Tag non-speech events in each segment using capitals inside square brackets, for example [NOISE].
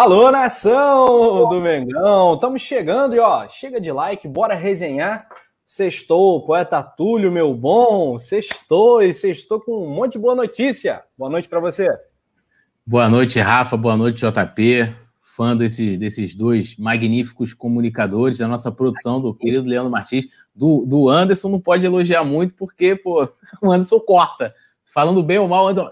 Alô, nação do Mengão! Estamos chegando e ó, chega de like, bora resenhar. Sextou, poeta Túlio, meu bom. Sextou e sextou com um monte de boa notícia. Boa noite para você. Boa noite, Rafa. Boa noite, JP. Fã desse, desses dois magníficos comunicadores da nossa produção, do querido Leandro Martins. Do, do Anderson não pode elogiar muito, porque, pô, [LAUGHS] o Anderson corta. Falando bem ou mal, Anderson,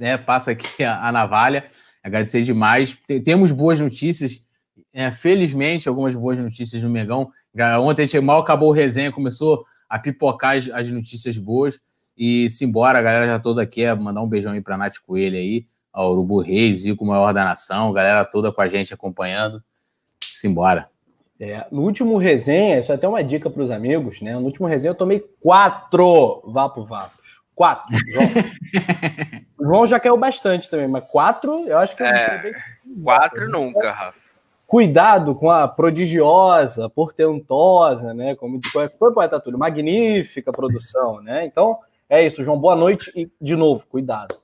é, passa aqui a, a navalha. Agradecer demais. Temos boas notícias. É, felizmente, algumas boas notícias no Megão. Ontem a gente mal acabou o resenha, começou a pipocar as, as notícias boas. E simbora, a galera já toda aqui, é mandar um beijão aí pra Nath Coelho aí, ao Urubu Reis, Zico Maior da Nação, galera toda com a gente acompanhando. Simbora. É, no último resenha, isso é até uma dica para os amigos, né? No último resenha eu tomei quatro Vapo Vapos. Quatro. João. o [LAUGHS] João já caiu bastante também, mas quatro eu acho que é, bem... Quatro nunca, Rafa. Cuidado com a prodigiosa, portentosa, né? Como foi poeta Túlio, magnífica produção, né? Então é isso, João. Boa noite e de novo, cuidado.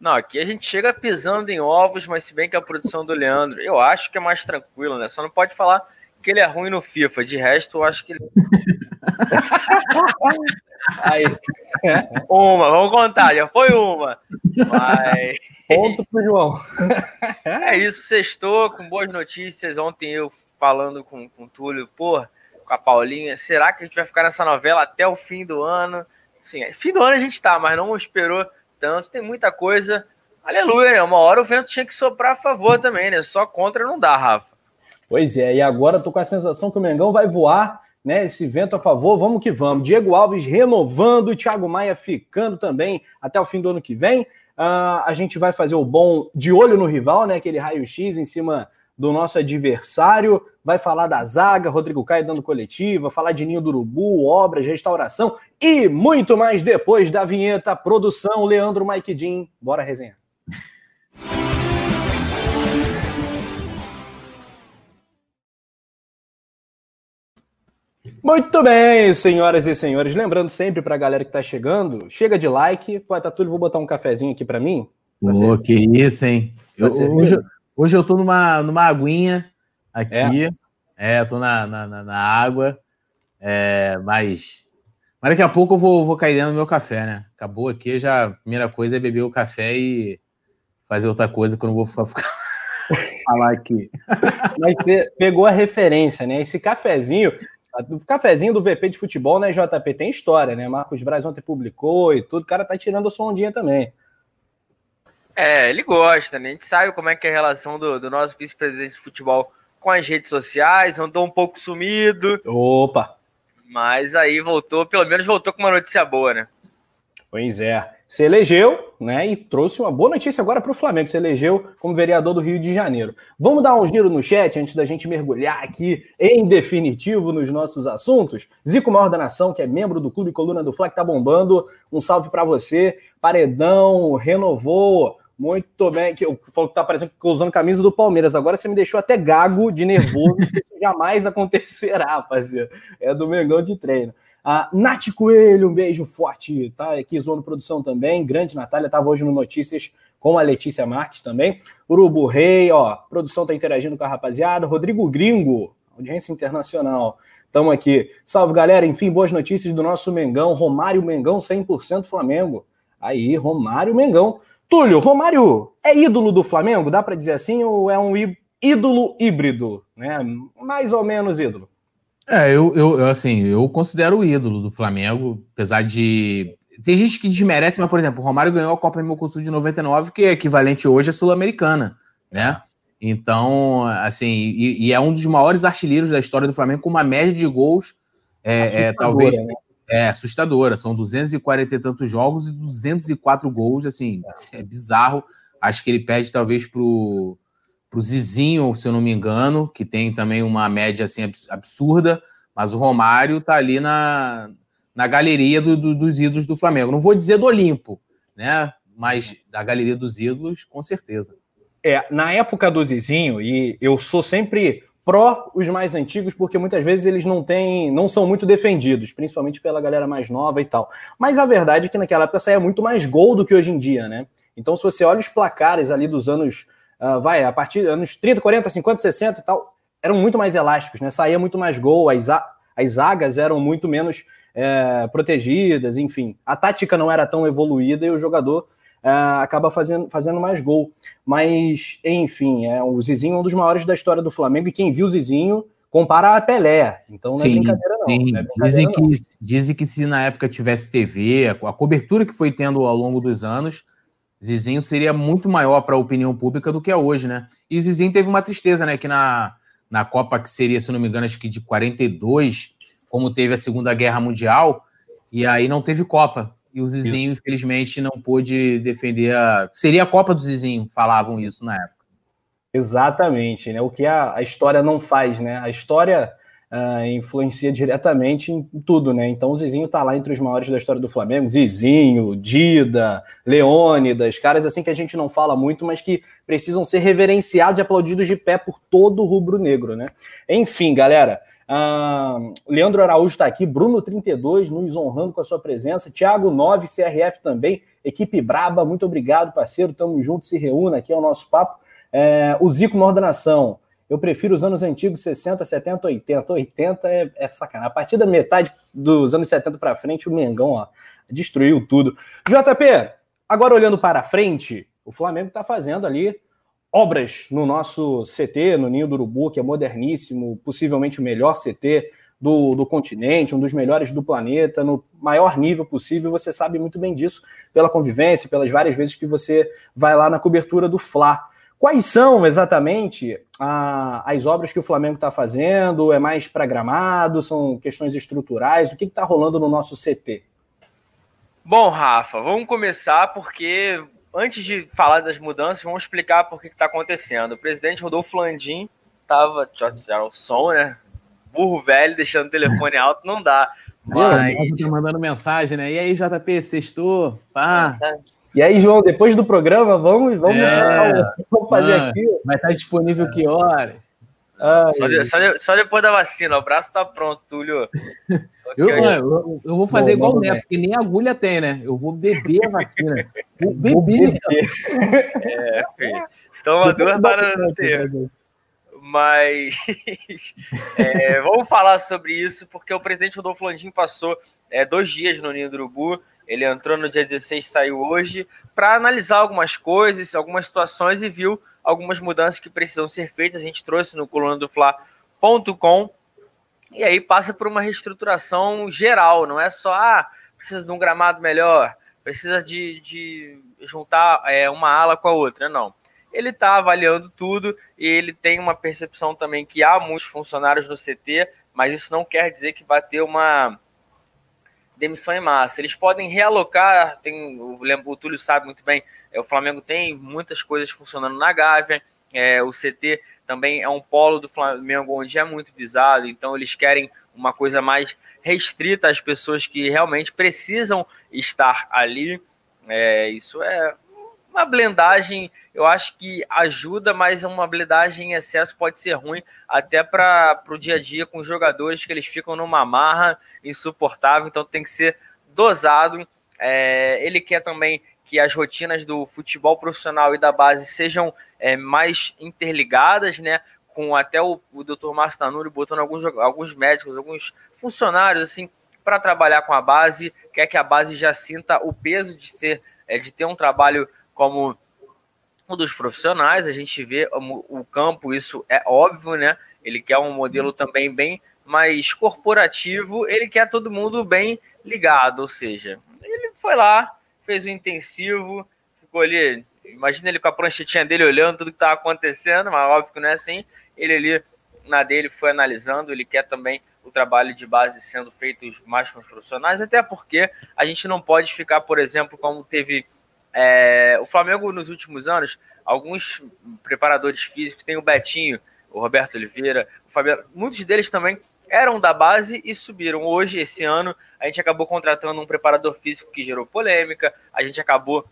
Não, aqui a gente chega pisando em ovos, mas se bem que a produção do Leandro, eu acho que é mais tranquilo, né? Só não pode falar que ele é ruim no FIFA. De resto, eu acho que ele. [LAUGHS] Aí. Uma, vamos contar, já foi uma. Mas. Ponto pro João. É isso, sextou com boas notícias. Ontem eu falando com, com o Túlio, pô, com a Paulinha, será que a gente vai ficar nessa novela até o fim do ano? Sim, fim do ano a gente tá, mas não esperou tanto, tem muita coisa. Aleluia, né? Uma hora o vento tinha que soprar a favor também, né? Só contra não dá, Rafa. Pois é, e agora tô com a sensação que o Mengão vai voar, né? Esse vento a favor, vamos que vamos. Diego Alves renovando, Thiago Maia ficando também até o fim do ano que vem. Uh, a gente vai fazer o bom de olho no rival, né? Aquele raio-x em cima do nosso adversário, vai falar da zaga, Rodrigo Caio dando coletiva, falar de Ninho do Urubu, obras, restauração e muito mais depois da vinheta, produção, Leandro Jean. Bora resenhar. Muito bem, senhoras e senhores. Lembrando sempre para a galera que está chegando, chega de like. Poeta Túlio, vou botar um cafezinho aqui para mim. Tá oh, que isso, hein? Tá eu, hoje, Hoje eu tô numa, numa aguinha aqui. É, é tô na, na, na água. É, mas, mas daqui a pouco eu vou, vou cair dentro do meu café, né? Acabou aqui, já a primeira coisa é beber o café e fazer outra coisa que eu não vou [LAUGHS] ficar falar aqui. Mas você pegou a referência, né? Esse cafezinho, o cafezinho do VP de futebol, né, JP, tem história, né? Marcos Braz ontem publicou e tudo, o cara tá tirando a sua ondinha também. É, ele gosta, né? A gente sabe como é que é a relação do, do nosso vice-presidente de futebol com as redes sociais, andou um pouco sumido. Opa! Mas aí voltou, pelo menos voltou com uma notícia boa, né? Pois é. Se elegeu, né? E trouxe uma boa notícia agora para o Flamengo. Se elegeu como vereador do Rio de Janeiro. Vamos dar um giro no chat antes da gente mergulhar aqui em definitivo nos nossos assuntos. Zico Maior da Nação, que é membro do Clube Coluna do Fla, que tá bombando. Um salve para você. Paredão renovou muito bem. Que eu falo que tá parecendo que usando camisa do Palmeiras. Agora você me deixou até gago de nervoso, isso jamais [LAUGHS] acontecerá, rapaziada. É do Mengão de treino. A Nath Coelho, um beijo forte, tá aqui zoando produção também. Grande Natália, estava hoje no Notícias com a Letícia Marques também. Urubu Rei, ó, produção tá interagindo com a rapaziada. Rodrigo Gringo, audiência internacional. Tamo aqui. Salve, galera. Enfim, boas notícias do nosso Mengão. Romário Mengão, 100% Flamengo. Aí, Romário Mengão. Túlio, Romário é ídolo do Flamengo? Dá para dizer assim? Ou é um ídolo híbrido? Né? Mais ou menos ídolo. É, eu, eu, assim, eu considero o ídolo do Flamengo, apesar de. Tem gente que desmerece, mas, por exemplo, o Romário ganhou a Copa do Mercosul de 99, que é equivalente hoje à Sul-Americana, né? Então, assim, e, e, é um dos maiores artilheiros da história do Flamengo, com uma média de gols, é, é talvez. Né? É assustadora, são 240 e tantos jogos e 204 gols, assim, é bizarro. Acho que ele pede talvez pro, pro Zizinho, se eu não me engano, que tem também uma média assim absurda, mas o Romário tá ali na, na galeria do, do, dos ídolos do Flamengo. Não vou dizer do Olimpo, né? Mas da galeria dos ídolos, com certeza. É, na época do Zizinho, e eu sou sempre pró os mais antigos, porque muitas vezes eles não têm, não são muito defendidos, principalmente pela galera mais nova e tal. Mas a verdade é que naquela época saía muito mais gol do que hoje em dia, né? Então, se você olha os placares ali dos anos uh, vai, a partir anos 30, 40, 50, 60 e tal, eram muito mais elásticos, né? Saía muito mais gol, as, as zagas eram muito menos é, protegidas, enfim. A tática não era tão evoluída e o jogador é, acaba fazendo, fazendo mais gol. Mas, enfim, é, o Zizinho é um dos maiores da história do Flamengo e quem viu o Zizinho compara a Pelé. Então não é sim, brincadeira, não. Sim. não é brincadeira, dizem, que, dizem que se na época tivesse TV, a cobertura que foi tendo ao longo dos anos, Zizinho seria muito maior para a opinião pública do que é hoje, né? E Zizinho teve uma tristeza, né? Que na, na Copa que seria, se não me engano, acho que de 42, como teve a Segunda Guerra Mundial, e aí não teve Copa. E o Zizinho, isso. infelizmente, não pôde defender a. Seria a Copa do Zizinho, falavam isso na época. Exatamente, né? O que a, a história não faz, né? A história uh, influencia diretamente em tudo, né? Então o Zizinho está lá entre os maiores da história do Flamengo, Zizinho, Dida, Leônidas, caras assim que a gente não fala muito, mas que precisam ser reverenciados e aplaudidos de pé por todo o rubro-negro, né? Enfim, galera, uh, Leandro Araújo está aqui, Bruno32 nos honrando com a sua presença, Thiago 9, CRF também, equipe braba, muito obrigado, parceiro, tamo junto, se reúna aqui, é o nosso papo. É, o Zico na ordenação, eu prefiro os anos antigos, 60, 70, 80. 80 é, é sacanagem. A partir da metade dos anos 70 para frente, o Mengão ó, destruiu tudo. JP, agora olhando para frente, o Flamengo está fazendo ali obras no nosso CT, no Ninho do Urubu, que é moderníssimo, possivelmente o melhor CT do, do continente, um dos melhores do planeta, no maior nível possível. Você sabe muito bem disso pela convivência, pelas várias vezes que você vai lá na cobertura do Fla. Quais são exatamente a, as obras que o Flamengo está fazendo? É mais para gramado? São questões estruturais? O que está rolando no nosso CT? Bom, Rafa, vamos começar porque antes de falar das mudanças, vamos explicar por que está acontecendo. O presidente Rodolfo Landim estava. Deixa eu o som, né? Burro velho, deixando o telefone [LAUGHS] alto, não dá. Mas... Tá mandando mensagem, né? E aí, JP, sextou? Pá. E aí, João, depois do programa, vamos, vamos, é, vamos fazer mano, aqui. Vai estar disponível é. que horas? só, de, só, de, só, depois da vacina, o braço tá pronto, Túlio. [LAUGHS] eu, eu, eu, vou fazer Bom, igual o Neto, que nem agulha tem, né? Eu vou beber a vacina. [LAUGHS] Vou beber. Vou beber. É, filho. Toma duas para não ter. Mas [LAUGHS] é, vamos falar sobre isso, porque o presidente Rodolfo Landim passou é, dois dias no Ninho do Urubu ele entrou no dia 16, saiu hoje, para analisar algumas coisas, algumas situações e viu algumas mudanças que precisam ser feitas. A gente trouxe no coluna do Fla.com. E aí passa por uma reestruturação geral, não é só ah, precisa de um gramado melhor, precisa de, de juntar é, uma ala com a outra, não. Ele está avaliando tudo e ele tem uma percepção também que há muitos funcionários no CT, mas isso não quer dizer que vai ter uma demissão em massa. Eles podem realocar, tem, o, o Túlio sabe muito bem, é, o Flamengo tem muitas coisas funcionando na Gávea, é, o CT também é um polo do Flamengo onde é muito visado, então eles querem uma coisa mais restrita às pessoas que realmente precisam estar ali. É, isso é uma blendagem, eu acho que ajuda, mas uma blendagem em excesso pode ser ruim até para o dia a dia com os jogadores que eles ficam numa marra insuportável, então tem que ser dosado. É, ele quer também que as rotinas do futebol profissional e da base sejam é, mais interligadas, né? Com até o, o Dr. Márcio Tanuri botando alguns, alguns médicos, alguns funcionários assim para trabalhar com a base, quer que a base já sinta o peso de ser, é, de ter um trabalho como o dos profissionais. A gente vê o, campo, isso é óbvio, né? Ele quer um modelo também bem mais corporativo, ele quer todo mundo bem ligado, ou seja, ele foi lá, fez o intensivo, ficou ali, imagina ele com a pranchetinha dele olhando tudo que estava acontecendo, mas óbvio que não é assim, ele ali na dele foi analisando, ele quer também o trabalho de base sendo feito mais com os profissionais, até porque a gente não pode ficar, por exemplo, como teve é, o Flamengo nos últimos anos, alguns preparadores físicos, tem o Betinho, o Roberto Oliveira, o Fabiano, muitos deles também eram da base e subiram. Hoje, esse ano, a gente acabou contratando um preparador físico que gerou polêmica, a gente acabou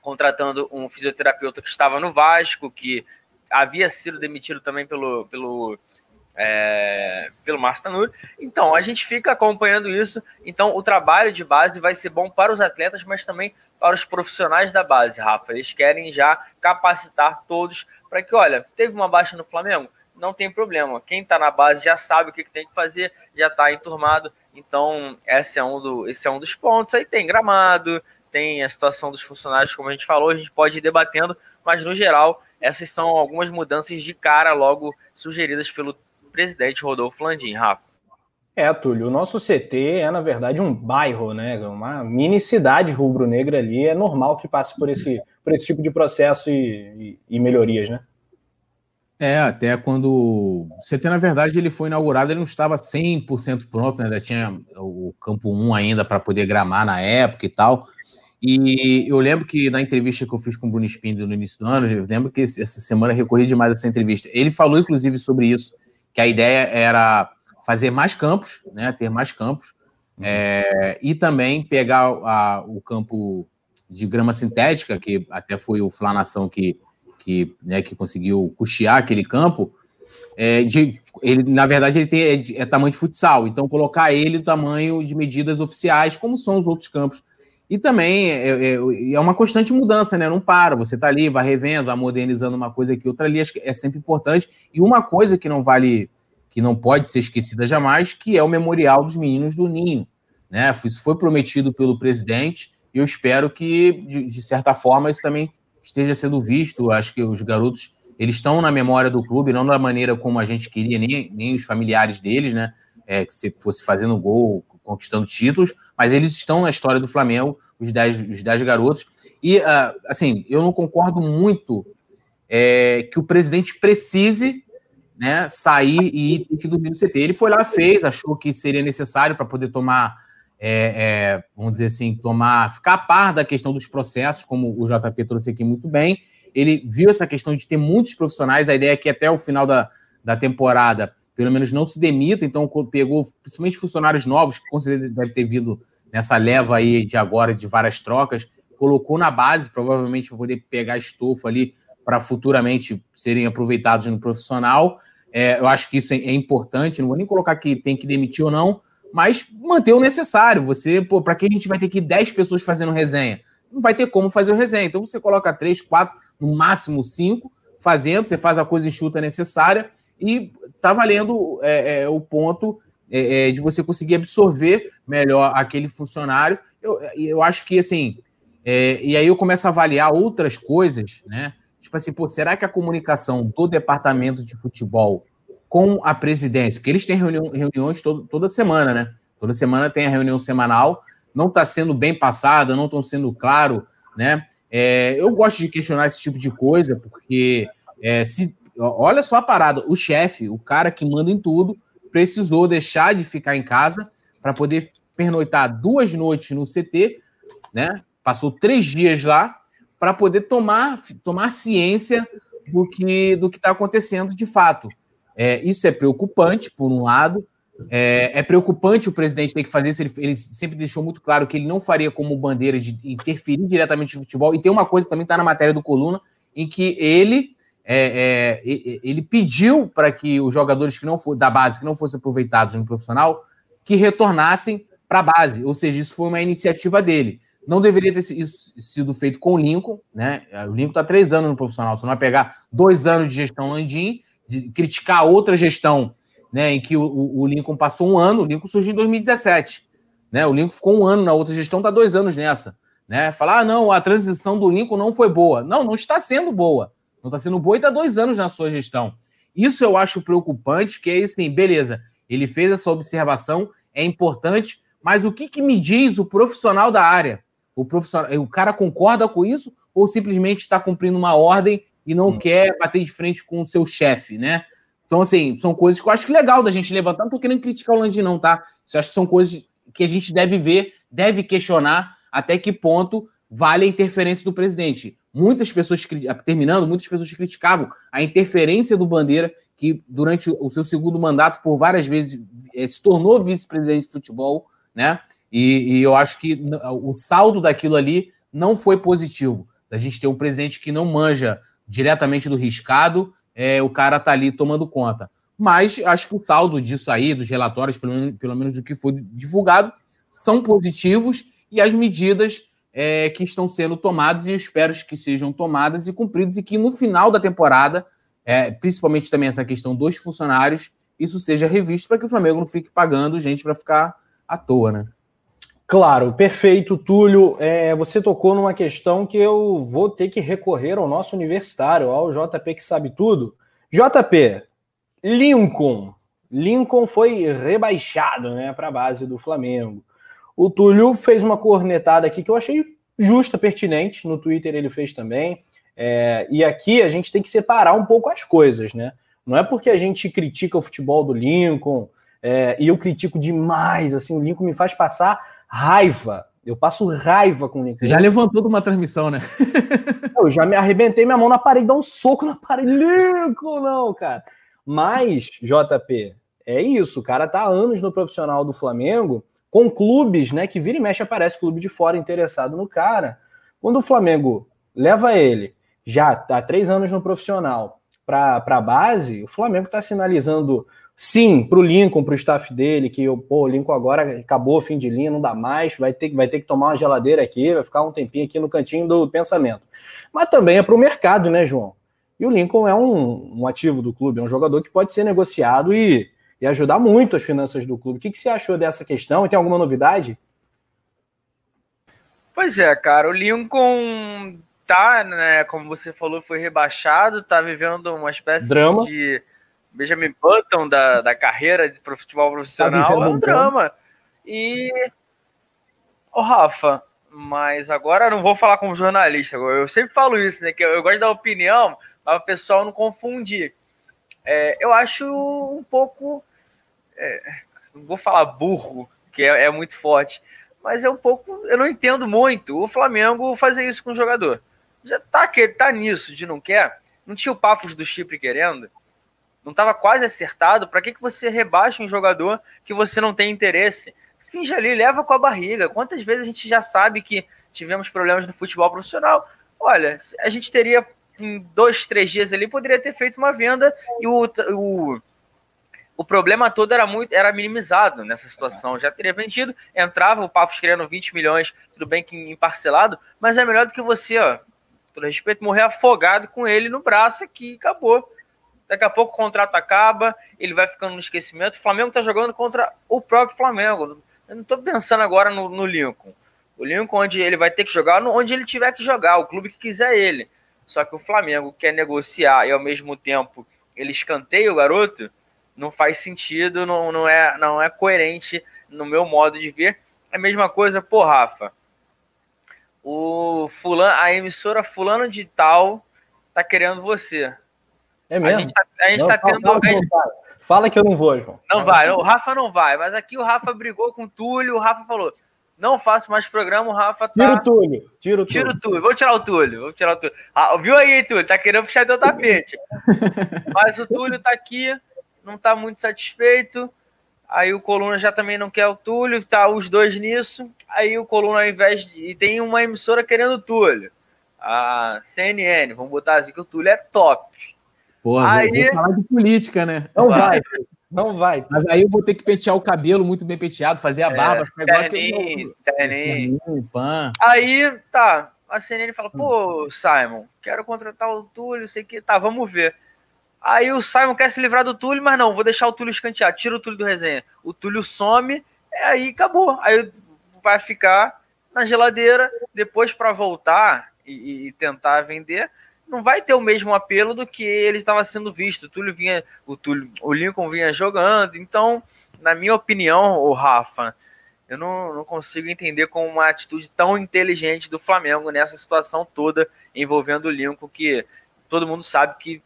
contratando um fisioterapeuta que estava no Vasco, que havia sido demitido também pelo, pelo é, pelo Márcio Tanuri. Então, a gente fica acompanhando isso. Então, o trabalho de base vai ser bom para os atletas, mas também para os profissionais da base, Rafa. Eles querem já capacitar todos para que, olha, teve uma baixa no Flamengo? Não tem problema. Quem está na base já sabe o que, que tem que fazer, já está enturmado. Então, esse é, um do, esse é um dos pontos. Aí tem gramado, tem a situação dos funcionários, como a gente falou, a gente pode ir debatendo, mas no geral, essas são algumas mudanças de cara logo sugeridas pelo presidente Rodolfo Landim, Rafa. É, Túlio, o nosso CT é, na verdade, um bairro, né? Uma mini cidade rubro-negra ali. É normal que passe por esse, por esse tipo de processo e, e, e melhorias, né? É, até quando o CT, na verdade, ele foi inaugurado, ele não estava 100% pronto, né? ainda tinha o campo 1 ainda para poder gramar na época e tal. E eu lembro que na entrevista que eu fiz com o Bruno Spindler no início do ano, eu lembro que essa semana eu recorri demais a essa entrevista. Ele falou, inclusive, sobre isso, que a ideia era fazer mais campos, né, ter mais campos, uhum. é, e também pegar a, o campo de grama sintética, que até foi o Flanação que, que, né, que conseguiu custear aquele campo, é, de, ele, na verdade, ele tem, é, é, tamanho de futsal, então colocar ele o tamanho de medidas oficiais, como são os outros campos. E também é, é, é uma constante mudança, né? Não para, você tá ali, vai revendo, vai modernizando uma coisa aqui, outra ali, acho que é sempre importante. E uma coisa que não vale que não pode ser esquecida jamais, que é o Memorial dos Meninos do Ninho. Né? Isso foi prometido pelo presidente e eu espero que, de, de, certa forma, isso também esteja sendo visto. Acho que os garotos eles estão na memória do clube, não da maneira como a gente queria, nem, nem os familiares deles, né? É, que se fosse fazendo gol, conquistando títulos, mas eles estão na história do Flamengo, os 10 os dez garotos. E, uh, assim, eu não concordo muito é, que o presidente precise né, sair e ter que dormir no CT. Ele foi lá, fez, achou que seria necessário para poder tomar, é, é, vamos dizer assim, tomar, ficar a par da questão dos processos, como o JP trouxe aqui muito bem. Ele viu essa questão de ter muitos profissionais, a ideia é que até o final da, da temporada, pelo menos não se demita, então pegou principalmente funcionários novos, que com deve ter vindo nessa leva aí de agora, de várias trocas, colocou na base, provavelmente para poder pegar estofo ali para futuramente serem aproveitados no profissional. É, eu acho que isso é, é, importante. Não vou nem colocar que tem que demitir ou não, mas manter o necessário. Você, pô, para que a gente vai ter que 10 pessoas fazendo resenha? Não vai ter como fazer o resenha. Então você coloca três, quatro, no máximo cinco, fazendo, você faz a coisa enxuta necessária e tá valendo é, é, o ponto é, é, de você conseguir absorver melhor aquele funcionário. Eu, eu acho que assim, e aí eu começo a avaliar outras coisas, né? tipo assim, pô, será que a comunicação do departamento de futebol com a presidência, porque eles têm reunião, reuniões todo, toda semana, né? Toda semana tem a reunião semanal, não está sendo bem passada, não estão sendo claro, né? É, eu gosto de questionar esse tipo de coisa, porque é, se olha só a parada, o chefe, o cara que manda em tudo, precisou deixar de ficar em casa para poder pernoitar duas noites no CT, né? Passou três dias lá para poder tomar, tomar ciência do que do que está acontecendo de fato. É, isso é preocupante, por um lado. É, é, preocupante o presidente ter que fazer isso. Ele, ele, sempre deixou muito claro que ele não faria como bandeira de interferir diretamente no futebol. E tem uma coisa também está na matéria do Coluna, em que ele é, é ele pediu para que os jogadores que não for, da base que não fossem aproveitados no profissional que retornassem para a base. Ou seja, isso foi uma iniciativa dele. Não deveria ter sido feito com o Lincoln, né? O Lincoln está três anos no profissional. Você não vai pegar dois anos de gestão Landim, de criticar outra gestão, né? Em que o, o Lincoln passou um ano, o Lincoln surgiu em 2017. Né? O Lincoln ficou um ano na outra gestão, está dois anos nessa. Né? Falar, ah, não, a transição do Lincoln não foi boa. Não, não está sendo boa. Não está sendo boa e está dois anos na sua gestão. Isso eu acho preocupante, que é assim, beleza, ele fez essa observação, é importante, mas o que, que me diz o profissional da área? O profissional, o cara concorda com isso ou simplesmente está cumprindo uma ordem e não hum. quer bater de frente com o seu chefe, né? Então, assim, são coisas que eu acho que legal da gente levantar. Não tô querendo criticar o Landim, não, tá? Eu acho que são coisas que a gente deve ver, deve questionar até que ponto vale a interferência do presidente. Muitas pessoas, terminando, muitas pessoas criticavam a interferência do Bandeira, que durante o seu segundo mandato, por várias vezes, eh, se tornou vice-presidente de futebol, né? E, e, eu acho que o saldo daquilo ali não foi positivo. A gente ter um presidente que não manja diretamente do riscado, é, o cara tá ali tomando conta. Mas acho que o saldo disso aí, dos relatórios, pelo, pelo menos do que foi divulgado, são positivos e as medidas é, que estão sendo tomadas e eu espero que sejam tomadas e cumpridas e que no final da temporada, é, principalmente também essa questão dos funcionários, isso seja revisto para que o Flamengo não fique pagando gente para ficar à toa, né? Claro, perfeito, Túlio. É, você tocou numa questão que eu vou ter que recorrer ao nosso universitário, ao JP que sabe tudo. JP, Lincoln. Lincoln foi rebaixado né, para a base do Flamengo. O Túlio fez uma cornetada aqui que eu achei justa, pertinente. No Twitter ele fez também. É, e aqui a gente tem que separar um pouco as coisas, né? Não é porque a gente critica o futebol do Lincoln, é, e eu critico demais, assim, o Lincoln me faz passar raiva. Eu passo raiva com o Lincoln. Você já levantou de uma transmissão, né? [LAUGHS] eu já me arrebentei minha mão na parede, dar um soco na parede. Lincoln, não, cara. Mas, JP, é isso. O cara tá há anos no profissional do Flamengo, com clubes, né? Que vira e mexe aparece clube de fora interessado no cara. Quando o Flamengo leva ele, já há três anos no profissional, para a base, o Flamengo está sinalizando sim para o Lincoln, para o staff dele, que pô, o Lincoln agora acabou o fim de linha, não dá mais, vai ter, vai ter que tomar uma geladeira aqui, vai ficar um tempinho aqui no cantinho do pensamento. Mas também é para o mercado, né, João? E o Lincoln é um, um, ativo do clube, é um jogador que pode ser negociado e, e ajudar muito as finanças do clube. O que, que você achou dessa questão? Tem alguma novidade? Pois é, cara, o Lincoln tá, né, como você falou, foi rebaixado, tá vivendo uma espécie drama. de Benjamin Button da, da carreira de futebol profissional, tá é um drama. E o Rafa, mas agora não vou falar como jornalista, eu sempre falo isso, né, que eu, eu gosto da opinião, para o pessoal não confundir. É, eu acho um pouco, é, não vou falar burro, que é, é muito forte, mas é um pouco, eu não entendo muito o Flamengo fazer isso com o jogador já tá, que, tá nisso de não quer. Não tinha o Pafos do Chipre querendo. Não estava quase acertado. Para que, que você rebaixa um jogador que você não tem interesse? Finge ali, leva com a barriga. Quantas vezes a gente já sabe que tivemos problemas no futebol profissional? Olha, a gente teria em dois, três dias ali, poderia ter feito uma venda e o, o, o problema todo era muito era minimizado nessa situação. Já teria vendido, entrava o Pafos querendo 20 milhões, tudo bem que em parcelado, mas é melhor do que você, ó, todo respeito, morrer afogado com ele no braço aqui, acabou. Daqui a pouco o contrato acaba, ele vai ficando no esquecimento. O Flamengo está jogando contra o próprio Flamengo. Eu não estou pensando agora no, no, Lincoln. O Lincoln, onde ele vai ter que jogar, onde ele tiver que jogar, o clube que quiser ele. Só que o Flamengo quer negociar e ao mesmo tempo ele escanteia o garoto, não faz sentido, não, não, é, não é coerente no meu modo de ver. É a mesma coisa, pô, Rafa o fulano, a emissora fulano de tal tá querendo você. É mesmo? A gente, tá, a gente não, tá fala, tendo. Fala, gente... fala, que eu não vou, João. Não vai, o Rafa não vai, mas aqui o Rafa brigou com o Túlio, o Rafa falou: não faço mais programa, o Rafa tá. Tira o Túlio, tira o Túlio. Tira o Túlio, vou tirar o Túlio, vou tirar o Túlio. Ah, viu aí, Túlio? Tá querendo puxar teu tapete. [LAUGHS] mas o Túlio tá aqui, não tá muito satisfeito. Aí o Coluna já também não quer o Túlio, tá os dois nisso. Aí o Coluna, ao invés de. E tem uma emissora querendo o Túlio. A CNN, vamos botar assim que o Túlio é top. Porra, aí... vou falar de política, né? Não vai. Não vai. Mas aí eu vou ter que pentear o cabelo muito bem penteado, fazer a é, barba, ficar igual terninho, terninho. Aí, tá. A CNN fala, pô, Simon, quero contratar o Túlio, sei que. Tá, vamos ver. Aí o Simon quer se livrar do Túlio, mas não, vou deixar o Túlio escantear. Tira o Túlio do resenha. O Túlio some, aí acabou. Aí vai ficar na geladeira. Depois, para voltar e, e, tentar vender, não vai ter o mesmo apelo do que ele estava sendo visto. O Túlio vinha, o, Túlio, o Lincoln vinha jogando. Então, na minha opinião, o Rafa, eu não, não consigo entender como uma atitude tão inteligente do Flamengo nessa situação toda envolvendo o Lincoln, que todo mundo sabe que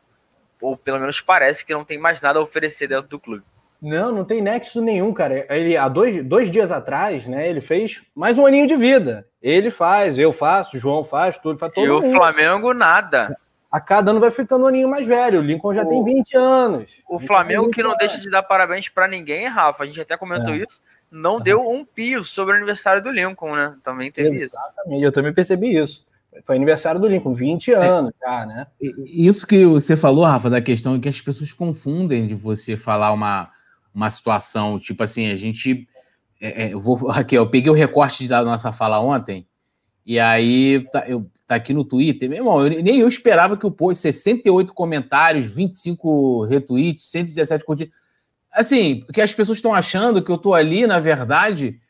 ou pelo menos parece que não tem mais nada a oferecer dentro do clube. Não, não tem nexo nenhum, cara. Ele, há dois, dois dias atrás, né, ele fez mais um aninho de vida. Ele faz, eu faço, o João faz, tudo, faz todo E mundo. o Flamengo, nada. A cada ano vai ficando um aninho mais velho. O Lincoln já o, tem 20 anos. O Flamengo, que não anos. deixa de dar parabéns para ninguém, Rafa, a gente até comentou é. isso, não deu um pio sobre o aniversário do Lincoln, né? Também teve Exatamente, isso. eu também percebi isso. Foi aniversário do Lincoln, 20 é. anos é, já, né? Isso que você falou, Rafa, da questão que as pessoas confundem de você falar uma, uma situação, tipo assim, a gente. É, é, eu vou, [LAUGHS] Raquel, eu peguei o recorte da nossa fala ontem, e aí tá, eu, tá aqui no Twitter, meu irmão, eu, nem eu esperava que o post 68 comentários, 25 retweets, 117 curtidas. Assim, que as pessoas estão achando que eu tô ali, na verdade,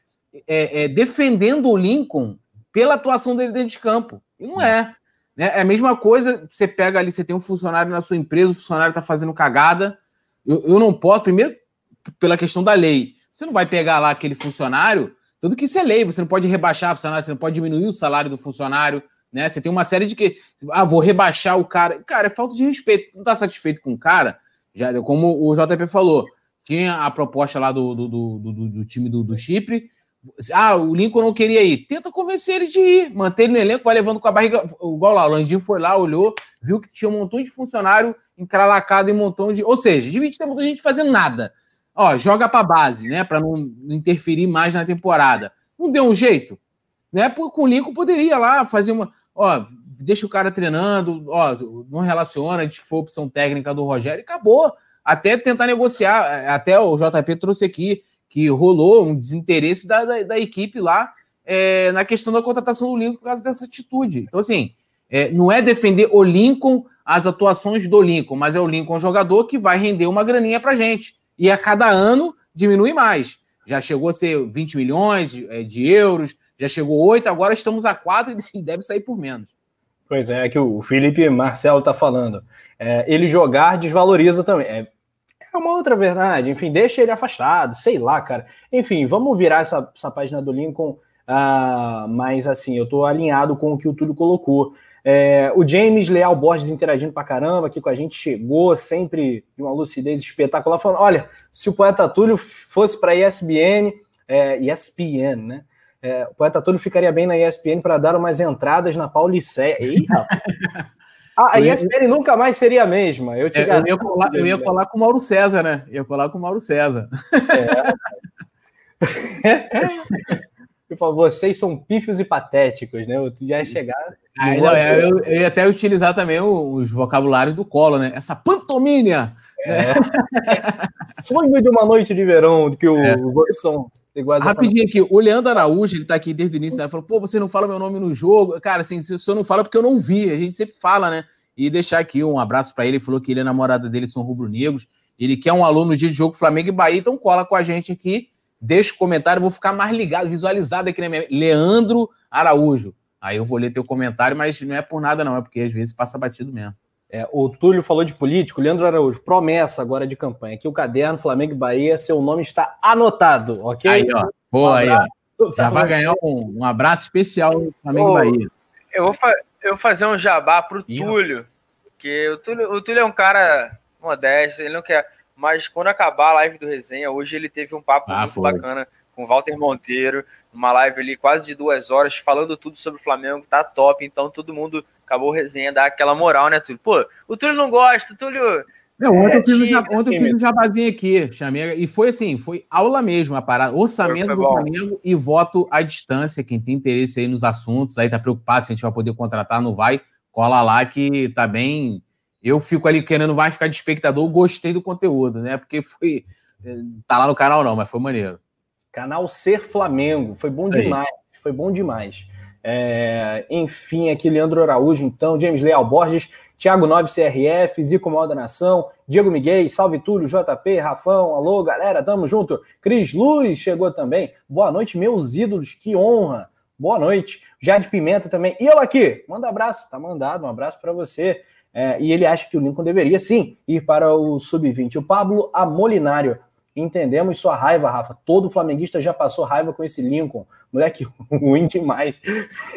é, é, defendendo o Lincoln pela atuação dele dentro de campo. E não é. Né? É a mesma coisa, você pega ali, você tem um funcionário na sua empresa, o funcionário está fazendo cagada. Eu, eu não posso, primeiro, pela questão da lei. Você não vai pegar lá aquele funcionário, tudo que isso é lei, você não pode rebaixar o funcionário, você não pode diminuir o salário do funcionário, né? Você tem uma série de que, ah, vou rebaixar o cara. Cara, é falta de respeito. Não está satisfeito com o cara, já, como o JP falou, tinha a proposta lá do, do, do, do, do time do, do Chipre, ah, o Lincoln não queria ir. Tenta convencer ele de ir. Mantém ele no elenco, vai levando com a barriga. Igual lá, o Landinho foi lá, olhou, viu que tinha um montão de funcionário encralacado e um montão de. Ou seja, de 20 tem muita gente fazendo nada. Ó, joga pra base, né? Pra não interferir mais na temporada. Não deu um jeito. Né? Com o Lincoln poderia lá fazer uma. Ó, deixa o cara treinando, ó, não relaciona, diz que foi opção técnica do Rogério e acabou. Até tentar negociar. Até o JP trouxe aqui que rolou um desinteresse da, da, da equipe lá é, na questão da contratação do Lincoln por causa dessa atitude. Então, assim, é, não é defender o Lincoln, as atuações do Lincoln, mas é o Lincoln jogador que vai render uma graninha pra gente. E a cada ano diminui mais. Já chegou a ser 20 milhões de, é, de euros, já chegou 8, agora estamos a 4 [LAUGHS] e deve sair por menos. Pois é, é que o Felipe Marcelo está falando. É, ele jogar desvaloriza também. É, é uma outra verdade. Enfim, deixa ele afastado, sei lá, cara. Enfim, vamos virar essa, essa página do Lincoln. Uh, mas assim, eu tô alinhado com o que o Túlio colocou. É, o James Leal Borges interagindo pra caramba aqui com a gente, chegou sempre de uma lucidez espetacular, falando: olha, se o poeta Túlio fosse para ESPN, é, ESPN, né? É, o poeta Túlio ficaria bem na ESPN para dar umas entradas na Pauliceia. Eita! Ah, [LAUGHS] a ESPN nunca mais seria a mesma. Eu, te é, eu, ia colar, eu ia colar com o Mauro César, né? Ia colar com o Mauro César. É. [LAUGHS] Eu falo, vocês são pífios e patéticos, né? Eu já ia chegar. Ah, não, é, eu, eu, ia até utilizar também os vocabulários do colo, né? Essa pantomínia. É. [LAUGHS] Sonho de uma noite de verão, que o, é. são iguais Rapidinho aqui, o Leandro Araújo, ele tá aqui desde o início, né? Ele falou, pô, você não fala meu nome no jogo. Cara, assim, se o senhor não fala porque eu não vi, a gente sempre fala, né? E deixar aqui um abraço para ele, ele falou que ele e a namorada dele são rubro-negros, ele quer um aluno de jogo Flamengo e Bahia, então cola com a gente aqui, deixa o comentário, vou ficar mais ligado, visualizado aqui na minha... Leandro Araújo. Aí eu vou ler teu comentário, mas não é por nada não, é porque às vezes passa batido mesmo. É, o Túlio falou de político, Leandro Araújo, promessa agora de campanha. Aqui o caderno Flamengo e Bahia, seu nome está anotado, ok? Aí, ó. Boa, um aí, ó. Já vai ganhar um, um abraço especial do Flamengo e Bahia. Eu vou, fa eu vou fazer um jabá pro Ih, Túlio, que o Túlio, o Túlio é um cara modesto, ele não quer. Mas quando acabar a live do resenha, hoje ele teve um papo ah, muito foi. bacana com o Walter Monteiro, uma live ali quase de duas horas, falando tudo sobre o Flamengo, tá top, então todo mundo acabou resenha, dá aquela moral, né, Túlio? Pô, o Túlio não gosta, o Túlio. Não, ontem, é, eu, fiz um, ontem eu fiz um jabazinho aqui, chamei, e foi assim, foi aula mesmo, a parada, orçamento foi, foi do Flamengo e voto à distância, quem tem interesse aí nos assuntos, aí tá preocupado se a gente vai poder contratar, não vai, cola lá que tá bem, eu fico ali querendo mais ficar de espectador, gostei do conteúdo, né, porque foi, eh, tá lá no canal não, mas foi maneiro. Canal Ser Flamengo, foi bom Isso demais, foi bom demais. É, enfim, aqui Leandro Araújo, então, James Leal Borges, Thiago Nobre CRF, Zico Mal da Nação, Diego Miguel, Salve Túlio, JP, Rafão, alô galera, tamo junto. Cris Luz chegou também. Boa noite, meus ídolos, que honra. Boa noite. Jade Pimenta também. E eu aqui, manda abraço, tá mandado, um abraço para você. É, e ele acha que o Lincoln deveria sim ir para o Sub-20. O Pablo Amolinário, Entendemos sua raiva, Rafa. Todo flamenguista já passou raiva com esse Lincoln. Moleque [LAUGHS] ruim demais.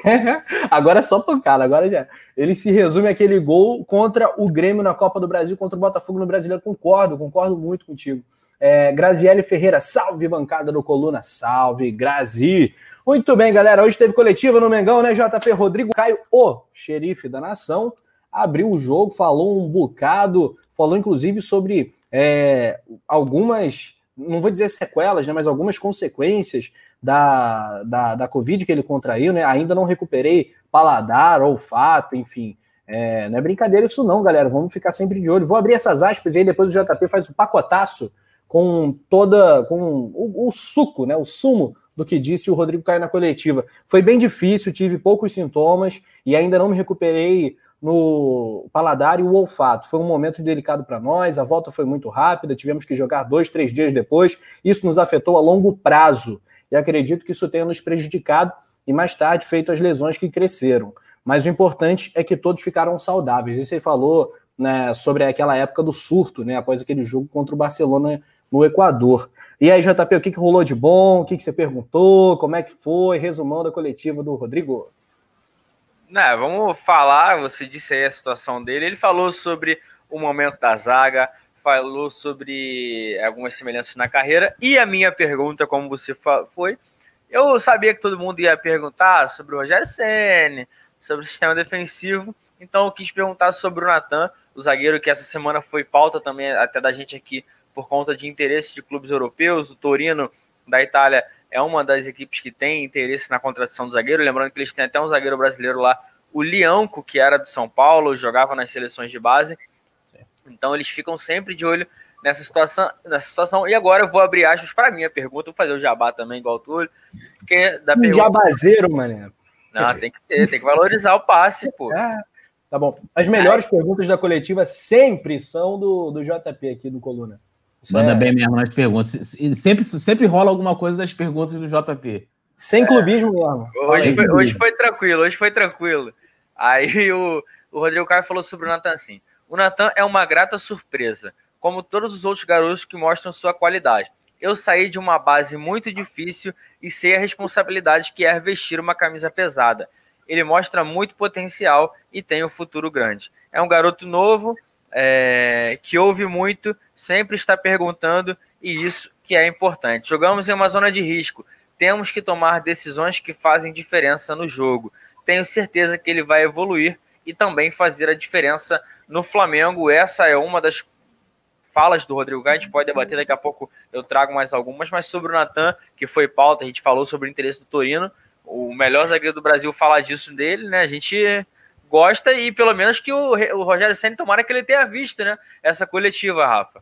[LAUGHS] agora é só pancada, agora já. Ele se resume àquele gol contra o Grêmio na Copa do Brasil, contra o Botafogo no Brasileiro. Concordo, concordo muito contigo. É, Graziele Ferreira, salve bancada do Coluna, salve, Grazi. Muito bem, galera. Hoje teve coletiva no Mengão, né? JP Rodrigo Caio, o xerife da nação, abriu o jogo, falou um bocado, falou inclusive sobre é, algumas, não vou dizer sequelas, né, mas algumas consequências da, da, da Covid que ele contraiu, né? Ainda não recuperei paladar, olfato, enfim. É, não é brincadeira isso não, galera. Vamos ficar sempre de olho. Vou abrir essas aspas e aí depois o JP faz o um pacotaço com toda, com o, o, suco, né, o sumo do que disse o Rodrigo Caio na coletiva. Foi bem difícil, tive poucos sintomas e ainda não me recuperei no paladar e o olfato. Foi um momento delicado para nós, a volta foi muito rápida, tivemos que jogar dois, três dias depois. Isso nos afetou a longo prazo e acredito que isso tenha nos prejudicado e mais tarde feito as lesões que cresceram. Mas o importante é que todos ficaram saudáveis. E você falou né, sobre aquela época do surto, né, após aquele jogo contra o Barcelona no Equador. E aí, JP, o que, que rolou de bom? O que, que você perguntou? Como é que foi? Resumão da coletiva do Rodrigo. Não, vamos falar, você disse aí a situação dele. Ele falou sobre o momento da zaga, falou sobre algumas semelhanças na carreira. E a minha pergunta, como você foi, eu sabia que todo mundo ia perguntar sobre o Rogério Senna, sobre o sistema defensivo. Então eu quis perguntar sobre o Natan, o zagueiro que essa semana foi pauta também até da gente aqui por conta de interesse de clubes europeus. O Torino da Itália é uma das equipes que tem interesse na contratação do zagueiro. Lembrando que eles têm até um zagueiro brasileiro lá, o Lianco, que era do São Paulo, jogava nas seleções de base. Então eles ficam sempre de olho nessa situação, nessa situação. E agora eu vou abrir aspas para minha pergunta, vou fazer o jabá também, igual o Túlio. Porque da um pergunta... jabazeiro, mané. Não, tem que ter, tem que valorizar o passe, pô. É, [LAUGHS] tá bom. As melhores perguntas da coletiva sempre são do, do JP aqui do Coluna. Manda é... bem mesmo nas perguntas. Sempre, sempre rola alguma coisa das perguntas do JP. Sem clubismo mesmo. Hoje foi, hoje foi tranquilo, hoje foi tranquilo. Aí o, o Rodrigo Caio falou sobre o Natan assim. O Natan é uma grata surpresa, como todos os outros garotos que mostram sua qualidade. Eu saí de uma base muito difícil e sei a responsabilidade que é vestir uma camisa pesada. Ele mostra muito potencial e tem um futuro grande. É um garoto novo, é, que ouve muito, sempre está perguntando e isso que é importante. Jogamos em uma zona de risco, temos que tomar decisões que fazem diferença no jogo. Tenho certeza que ele vai evoluir e também fazer a diferença no Flamengo. Essa é uma das falas do Rodrigo Gai, a gente pode debater daqui a pouco, eu trago mais algumas, mas sobre o Natan, que foi pauta, a gente falou sobre o interesse do Torino, o melhor zagueiro do Brasil falar disso dele, né? A gente gosta e pelo menos que o, o Rogério Senna tomara que ele tenha visto, né? Essa coletiva, Rafa.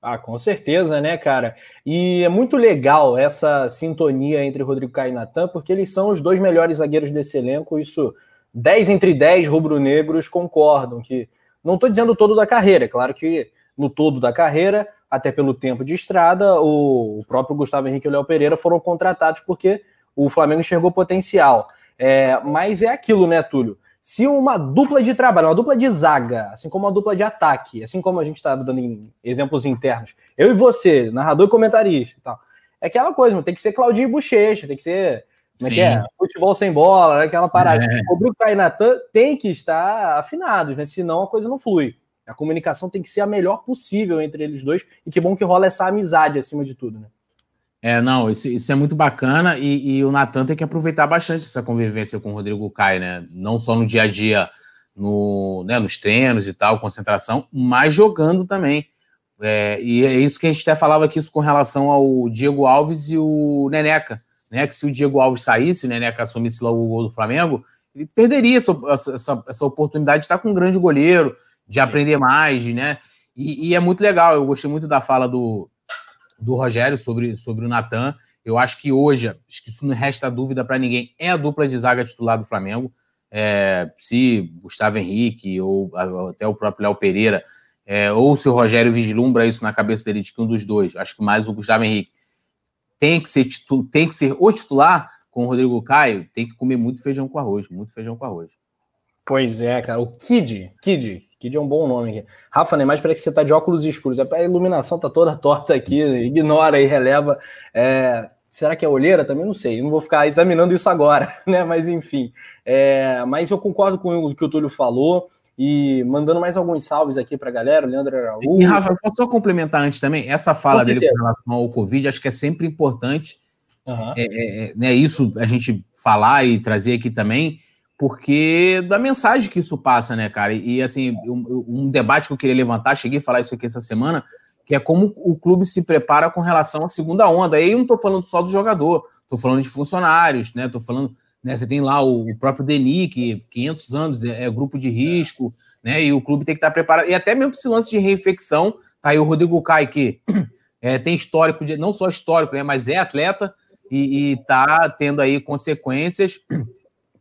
Ah, com certeza, né, cara? E é muito legal essa sintonia entre Rodrigo Caio e Natan, porque eles são os dois melhores zagueiros desse elenco. Isso, 10 entre 10 rubro-negros concordam que. Não estou dizendo todo da carreira, claro que no todo da carreira, até pelo tempo de estrada, o, próprio Gustavo Henrique e o Léo Pereira foram contratados porque o Flamengo enxergou potencial. É, mas é aquilo, né, Túlio? Se uma dupla de trabalho, uma dupla de zaga, assim como uma dupla de ataque, assim como a gente estava dando em exemplos internos, eu e você, narrador e comentarista e tal, é aquela coisa, tem que ser Claudinho Bochecha, tem que ser como é que é? Futebol sem bola, né? aquela parada. É. O Bruno e Natan tem que estar afinados, né? Senão a coisa não flui. A comunicação tem que ser a melhor possível entre eles dois, e que bom que rola essa amizade acima de tudo, né? É, não, isso, isso é muito bacana e, e o Natan tem que aproveitar bastante essa convivência com o Rodrigo Caio, né? Não só no dia a dia, no, né, nos treinos e tal, concentração, mas jogando também. É, e é isso que a gente até falava aqui isso com relação ao Diego Alves e o Neneca, né? Que se o Diego Alves saísse, o Neneca assumisse logo o gol do Flamengo, ele perderia essa, essa, essa oportunidade de estar com um grande goleiro, de aprender mais, né? E, e, é muito legal, eu gostei muito da fala do, do Rogério sobre, sobre o Natan. Eu acho que hoje, acho que isso não resta dúvida para ninguém, é a dupla de zaga titular do Flamengo. É, se Gustavo Henrique ou até o próprio Léo Pereira, é, ou se o Rogério vislumbra isso na cabeça dele de que um dos dois, acho que mais o Gustavo Henrique, tem que ser, titu, tem que ser o titular com o Rodrigo Caio, tem que comer muito feijão com arroz, muito feijão com arroz. Pois é, cara. O Kid, Kid, Kid é um bom nome aqui. Rafa, nem mais parece que você tá de óculos escuros. A iluminação tá toda torta aqui, ignora e releva. É, será que é olheira? Também não sei. Não vou ficar examinando isso agora, [LAUGHS] né? Mas enfim. É, mas eu concordo com o que o Túlio falou. E mandando mais alguns salves aqui para a galera, o Leandro Araújo. E, Rafa, posso só complementar antes também? Essa fala dele com relação ao Covid, acho que é sempre importante. Uhum. É, é, né, isso a gente falar e trazer aqui também, porque da mensagem que isso passa, né, cara? E, assim, um, um, debate que eu queria levantar, cheguei a falar isso aqui essa semana, que é como o clube se prepara com relação à segunda onda. Aí eu não estou falando só do jogador, estou falando de funcionários, né? Estou falando Né? Você tem lá o, o próprio Denis, que 500 anos é, é, grupo de risco, né? E o clube tem que estar preparado. E até mesmo esse lance de reinfecção, tá aí o Rodrigo Caio, que [CLEARS THROAT] é, tem histórico, de, não só histórico, né? Mas é atleta e, está tendo aí consequências [CLEARS THROAT]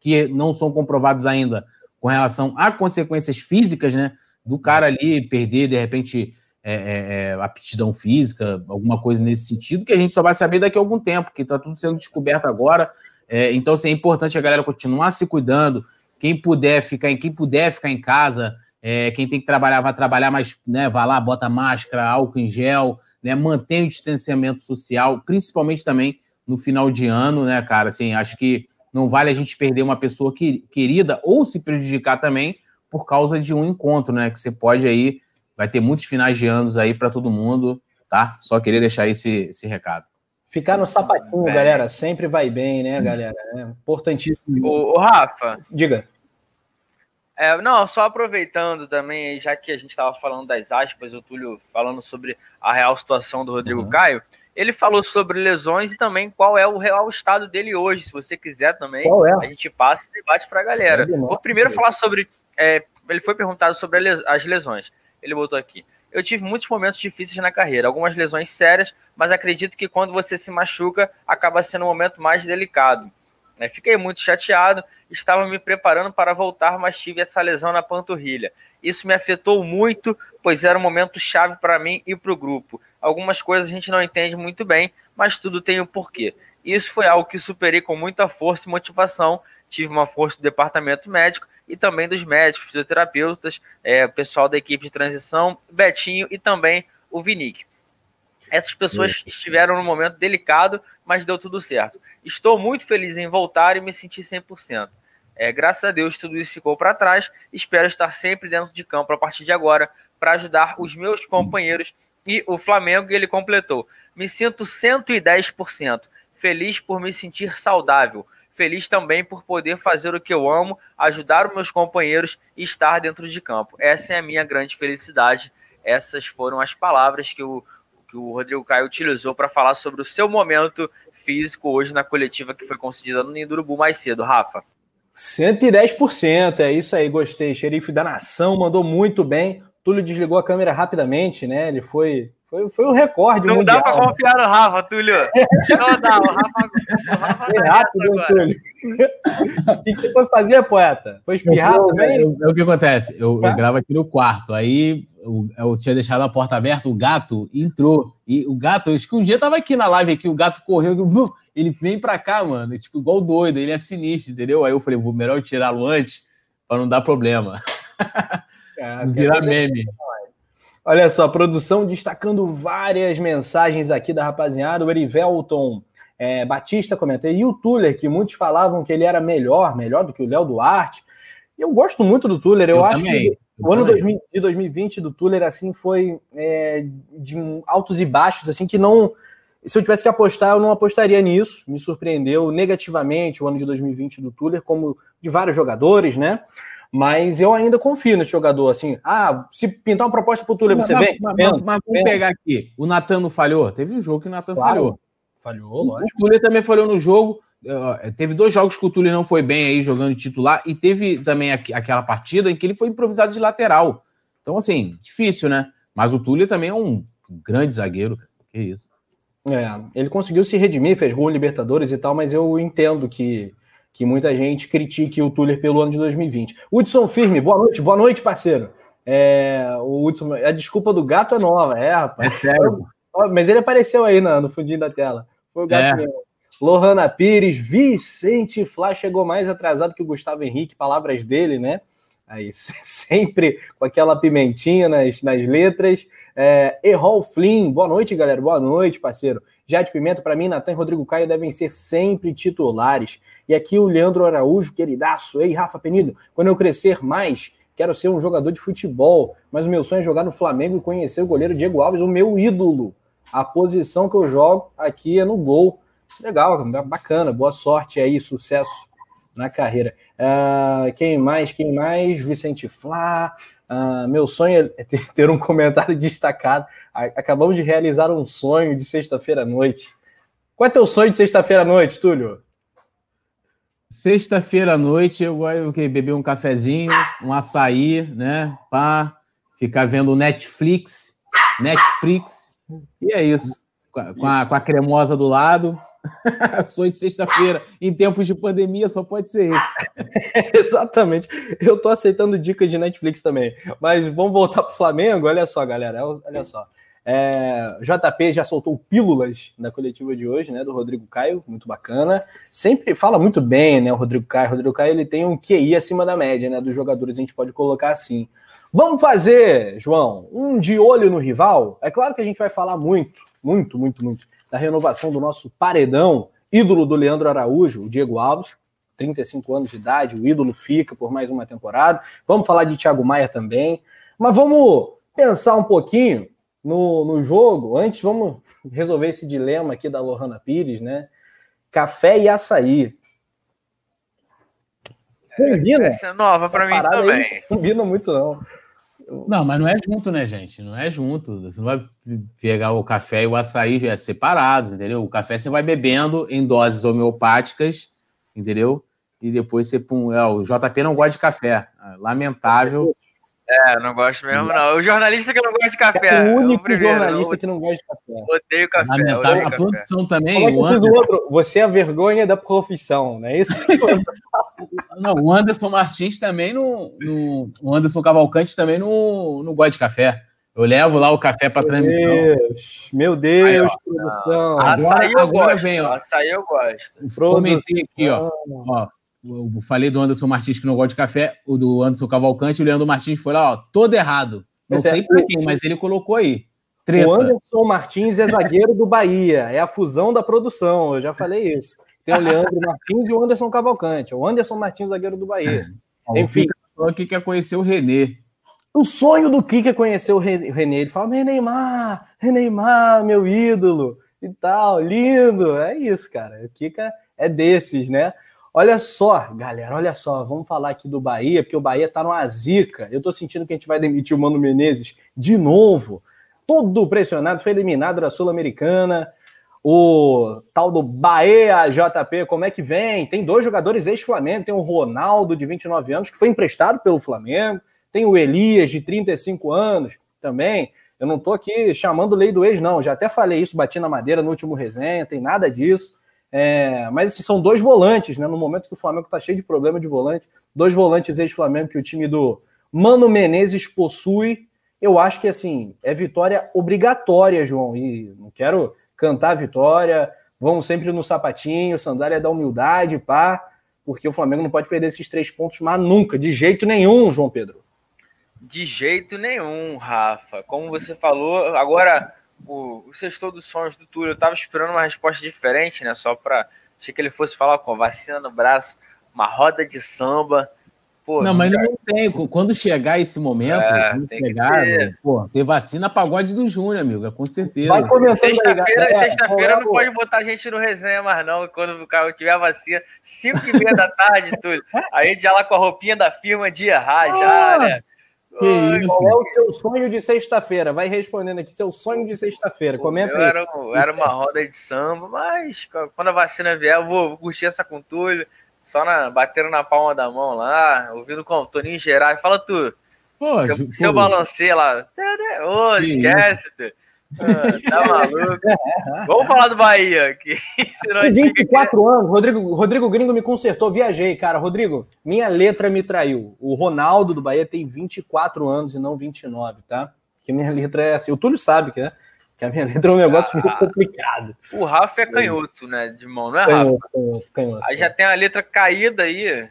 que não são comprovadas ainda com relação a consequências físicas, né? Do cara ali perder, de repente, é, é, é, aptidão física, alguma coisa nesse sentido, que a gente só vai saber daqui a algum tempo, que está tudo sendo descoberto agora. É, então, assim, é importante a galera continuar se cuidando. Quem puder ficar em, quem puder ficar em casa, é, quem tem que trabalhar, vai trabalhar, mas né, vai lá, bota máscara, álcool em gel, né, mantém o distanciamento social, principalmente também no final de ano, né, cara? Assim, acho que não vale a gente perder uma pessoa que, querida ou se prejudicar também por causa de um encontro, né? Que você pode aí, vai ter muitos finais de anos aí para todo mundo, tá? Só queria deixar esse, esse recado. Ficar no sapatinho, galera, sempre vai bem, né, galera? É importantíssimo. Ô, ô Rafa. Diga. É, não, só aproveitando também, já que a gente estava falando das aspas, o Túlio falando sobre a real situação do Rodrigo uhum. Caio, ele falou sobre lesões e também qual é o real estado dele hoje. Se você quiser também, é? a gente passa e debate para a galera. Vou primeiro falar sobre. É, ele foi perguntado sobre as lesões. Ele botou aqui. Eu tive muitos momentos difíceis na carreira, algumas lesões sérias, mas acredito que quando você se machuca, acaba sendo um momento mais delicado. É, fiquei muito chateado, estava me preparando para voltar, mas tive essa lesão na panturrilha. Isso me afetou muito, pois era um momento chave para mim e para o grupo. Algumas coisas a gente não entende muito bem, mas tudo tem o um porquê. Isso foi algo que superei com muita força e motivação. Tive uma força do departamento médico e também dos médicos, fisioterapeutas, é, pessoal da equipe de transição, Betinho e também o Vinic. Essas pessoas estiveram num momento delicado, mas deu tudo certo. Estou muito feliz em voltar e me sentir 100%. É, graças a Deus, tudo isso ficou para trás. Espero estar sempre dentro de campo a partir de agora para ajudar os meus companheiros e o Flamengo, ele completou. Me sinto 110%. Feliz por me sentir saudável. Feliz também por poder fazer o que eu amo, ajudar os meus companheiros e estar dentro de campo. Essa é a minha grande felicidade. Essas foram as palavras que o, que o Rodrigo Caio utilizou para falar sobre o seu momento físico hoje na coletiva que foi concedida no Ninho mais cedo. Rafa. 110%, é isso aí, gostei. Xerife da Nação mandou muito bem. Túlio desligou a câmera rapidamente, né? Ele foi. Foi, foi um recorde. Não mundial. dá para confiar no Rafa, Túlio. Não dá, o Rafa. O Rafa foi rápido, Túlio. [LAUGHS] o que você foi fazer, poeta? Foi espirrar também? É o que acontece. Eu, eu, gravo aqui no quarto. Aí eu, eu, tinha deixado a porta aberta, o gato entrou. E o gato, acho que um dia tava aqui na live aqui, o gato correu, ele vem pra cá, mano, tipo, igual doido, ele é sinistro, entendeu? Aí eu falei, vou melhor tirá-lo antes para não dar problema. [LAUGHS] Caraca, Virar meme. Olha só, produção destacando várias mensagens aqui da rapaziada. O Erivelton é, Batista comenta. E o Tuller, que muitos falavam que ele era melhor, melhor do que o Léo Duarte. Eu gosto muito do Tuller. Eu, eu acho também. que o ano 2000, de 2020 do Tuller assim foi é, de altos e baixos, assim que não. Se eu tivesse que apostar, eu não apostaria nisso. Me surpreendeu negativamente o ano de 2020 do Tuller, como de vários jogadores, né? Mas eu ainda confio nesse jogador, assim. Ah, se pintar uma proposta pro Túlio, você mas, vem? Mas, mas, mas vamos pegar aqui. O Natan não falhou? Teve um jogo que o Natan claro, falhou. Falhou, lógico. O Túlio também falhou no jogo. Teve dois jogos que o Túlio não foi bem aí jogando titular. E teve também aquela partida em que ele foi improvisado de lateral. Então, assim, difícil, né? Mas o Túlio também é um grande zagueiro. Que isso. É, ele conseguiu se redimir, fez gol em Libertadores e tal, mas eu entendo que que muita gente critique o Tuller pelo ano de 2020. Hudson Firme, boa noite, boa noite, parceiro. É, o Hudson, a desculpa do gato é nova, é, rapaz. É sério. Mas ele apareceu aí no, no fundinho da tela. Foi o gato é. Lohana Pires, Vicente Flá chegou mais atrasado que o Gustavo Henrique, palavras dele, né? Aí, [LAUGHS] sempre com aquela pimentinha nas, nas letras. É, Errol Flynn, boa noite, galera. Boa noite, parceiro. Jade Pimenta, para mim, Natan e Rodrigo Caio devem ser sempre titulares. E aqui o Leandro Araújo, queridaço. Ei, Rafa Penido, quando eu crescer mais, quero ser um jogador de futebol. Mas o meu sonho é jogar no Flamengo e conhecer o goleiro Diego Alves, o meu ídolo. A posição que eu jogo aqui é no gol. Legal, bacana. Boa sorte aí, sucesso na carreira. Uh, quem mais? Quem mais? Vicente Flá. Uh, meu sonho é ter, [LAUGHS] um comentário destacado. Acabamos de realizar um sonho de sexta-feira à noite. Qual é teu sonho de sexta-feira à noite, Túlio? Sexta-feira à noite eu gosto de beber um cafezinho, um açaí, né? Pá, ficar vendo Netflix, Netflix, e é isso. Com a, com a cremosa do lado. [LAUGHS] Sou de sexta-feira. Em tempos de pandemia, só pode ser esse. [LAUGHS] Exatamente. Eu tô aceitando dicas de Netflix também. Mas vamos voltar pro Flamengo. Olha só, galera. Olha só. É, JP já soltou pílulas na coletiva de hoje, né? Do Rodrigo Caio, muito bacana. Sempre fala muito bem, né? O Rodrigo Caio. O Rodrigo Caio ele tem um QI acima da média, né? Dos jogadores, a gente pode colocar assim. Vamos fazer, João, um de olho no rival? É claro que a gente vai falar muito, muito, muito, muito da renovação do nosso paredão, ídolo do Leandro Araújo, o Diego Alves, 35 anos de idade, o ídolo fica por mais uma temporada. Vamos falar de Thiago Maia também. Mas vamos pensar um pouquinho no, no jogo, antes vamos resolver esse dilema aqui da Lohana Pires, né? Café e açaí. Combina. Essa é nova para mim também. Não combina muito, não. Não, mas não é junto, né, gente? Não é junto. Você não vai pegar o café e o açaí já separados, entendeu? O café você vai bebendo em doses homeopáticas, entendeu? E depois você pum. É, o JP não gosta de café. Lamentável. É, não gosto mesmo, não. O jornalista que não gosta de café. É o único o jornalista que não gosta de café. Odeio café. Lamentável. Odeio a café. produção também. É o Anderson, o outro? Você é a vergonha da profissão, não é isso? [LAUGHS] não, o Anderson Martins também não. não o Anderson Cavalcante também não, não gosta de café. Eu levo lá o café para transmissão. Deus, meu Deus, Aí, ó. produção. Agora- Açaí eu agora gosto. vem, ó. Açaí eu gosto. Comentei aqui, ó. ó. Eu falei do Anderson Martins que não gosta de café, o do Anderson Cavalcante, o Leandro Martins foi lá, ó, todo errado. Não Esse é sei o- pra quem, mas ele colocou aí. Treta. O Anderson Martins é zagueiro do Bahia, é a fusão da produção, eu já falei isso. Tem o Leandro Martins e o Anderson Cavalcante. O Anderson Martins, zagueiro do Bahia. Ó, enfim. o aqui quer conhecer o Renê. O sonho do Kika é conhecer o Re- René. Ele fala, Neymar, Neymar, meu ídolo e tal, lindo. É isso, cara. O Kika é desses, né? Olha só, galera, olha só, vamos falar aqui do Bahia, porque o Bahia tá numa zica. Eu tô sentindo que a gente vai demitir o Mano Menezes de novo. Todo pressionado, foi eliminado da Sul-Americana. O tal do Bahia JP, como é que vem? Tem dois jogadores ex-Flamengo, tem o Ronaldo, de 29 anos, que foi emprestado pelo Flamengo, tem o Elias, de 35 anos, também. Eu não tô aqui chamando lei do ex, não. Já até falei isso, bati na madeira no último resenha, tem nada disso. É, mas esses são dois volantes, né? No momento que o Flamengo tá cheio de problema de volante, dois volantes ex-Flamengo que o time do Mano Menezes possui. Eu acho que assim, é vitória obrigatória, João. E não quero cantar a vitória. Vamos sempre no sapatinho, sandália da humildade, pá, porque o Flamengo não pode perder esses três pontos, mas nunca, de jeito nenhum, João Pedro. De jeito nenhum, Rafa. Como você falou, agora o, o sextor dos sonhos do Túlio, eu tava esperando uma resposta diferente, né? Só pra. Achei que ele fosse falar com vacina no braço, uma roda de samba. Pô, Não, mas não tem. Quando chegar esse momento, É, quando tem que chegar, ter. pô, ter vacina pagode do Júnior, amigo, é com certeza. Vai começando aí, Sexta-feira, galera. sexta-feira não Vamos- pode botar a gente no resenha mais, não. Quando o cara tiver a vacina, 5 e meia da tarde, Túlio. Aí a gente já lá com a roupinha da firma de errar, já, Ah, né? Oi, isso. Qual é o seu sonho de sexta-feira? Vai respondendo aqui, seu sonho de sexta-feira. Comenta Eu aí. era, era uma roda de samba, mas quando a vacina vier, eu vou, vou curtir essa com Túlio. Só na, batendo na palma da mão lá, ouvindo com o Toninho Gerais. Fala tu, Pô, seu, Ju- seu pô, balanceio lá. Ô, Que esquece, tu. Ah, tá maluco. [LAUGHS] Vamos falar do Bahia, [LAUGHS] senão fica aqui- 24 anos, Rodrigo, Rodrigo Gringo me consertou, viajei, cara. Rodrigo, minha letra me traiu. O Ronaldo do Bahia tem 24 anos e não 29, tá? Que minha letra é assim. O Túlio sabe que, né? que a minha [LAUGHS] letra é um negócio meio Ah. complicado. O Rafa é canhoto, né? De mão, não é, Rafa? Canhoto, canhoto, canhoto. Aí já tem a letra caída aí.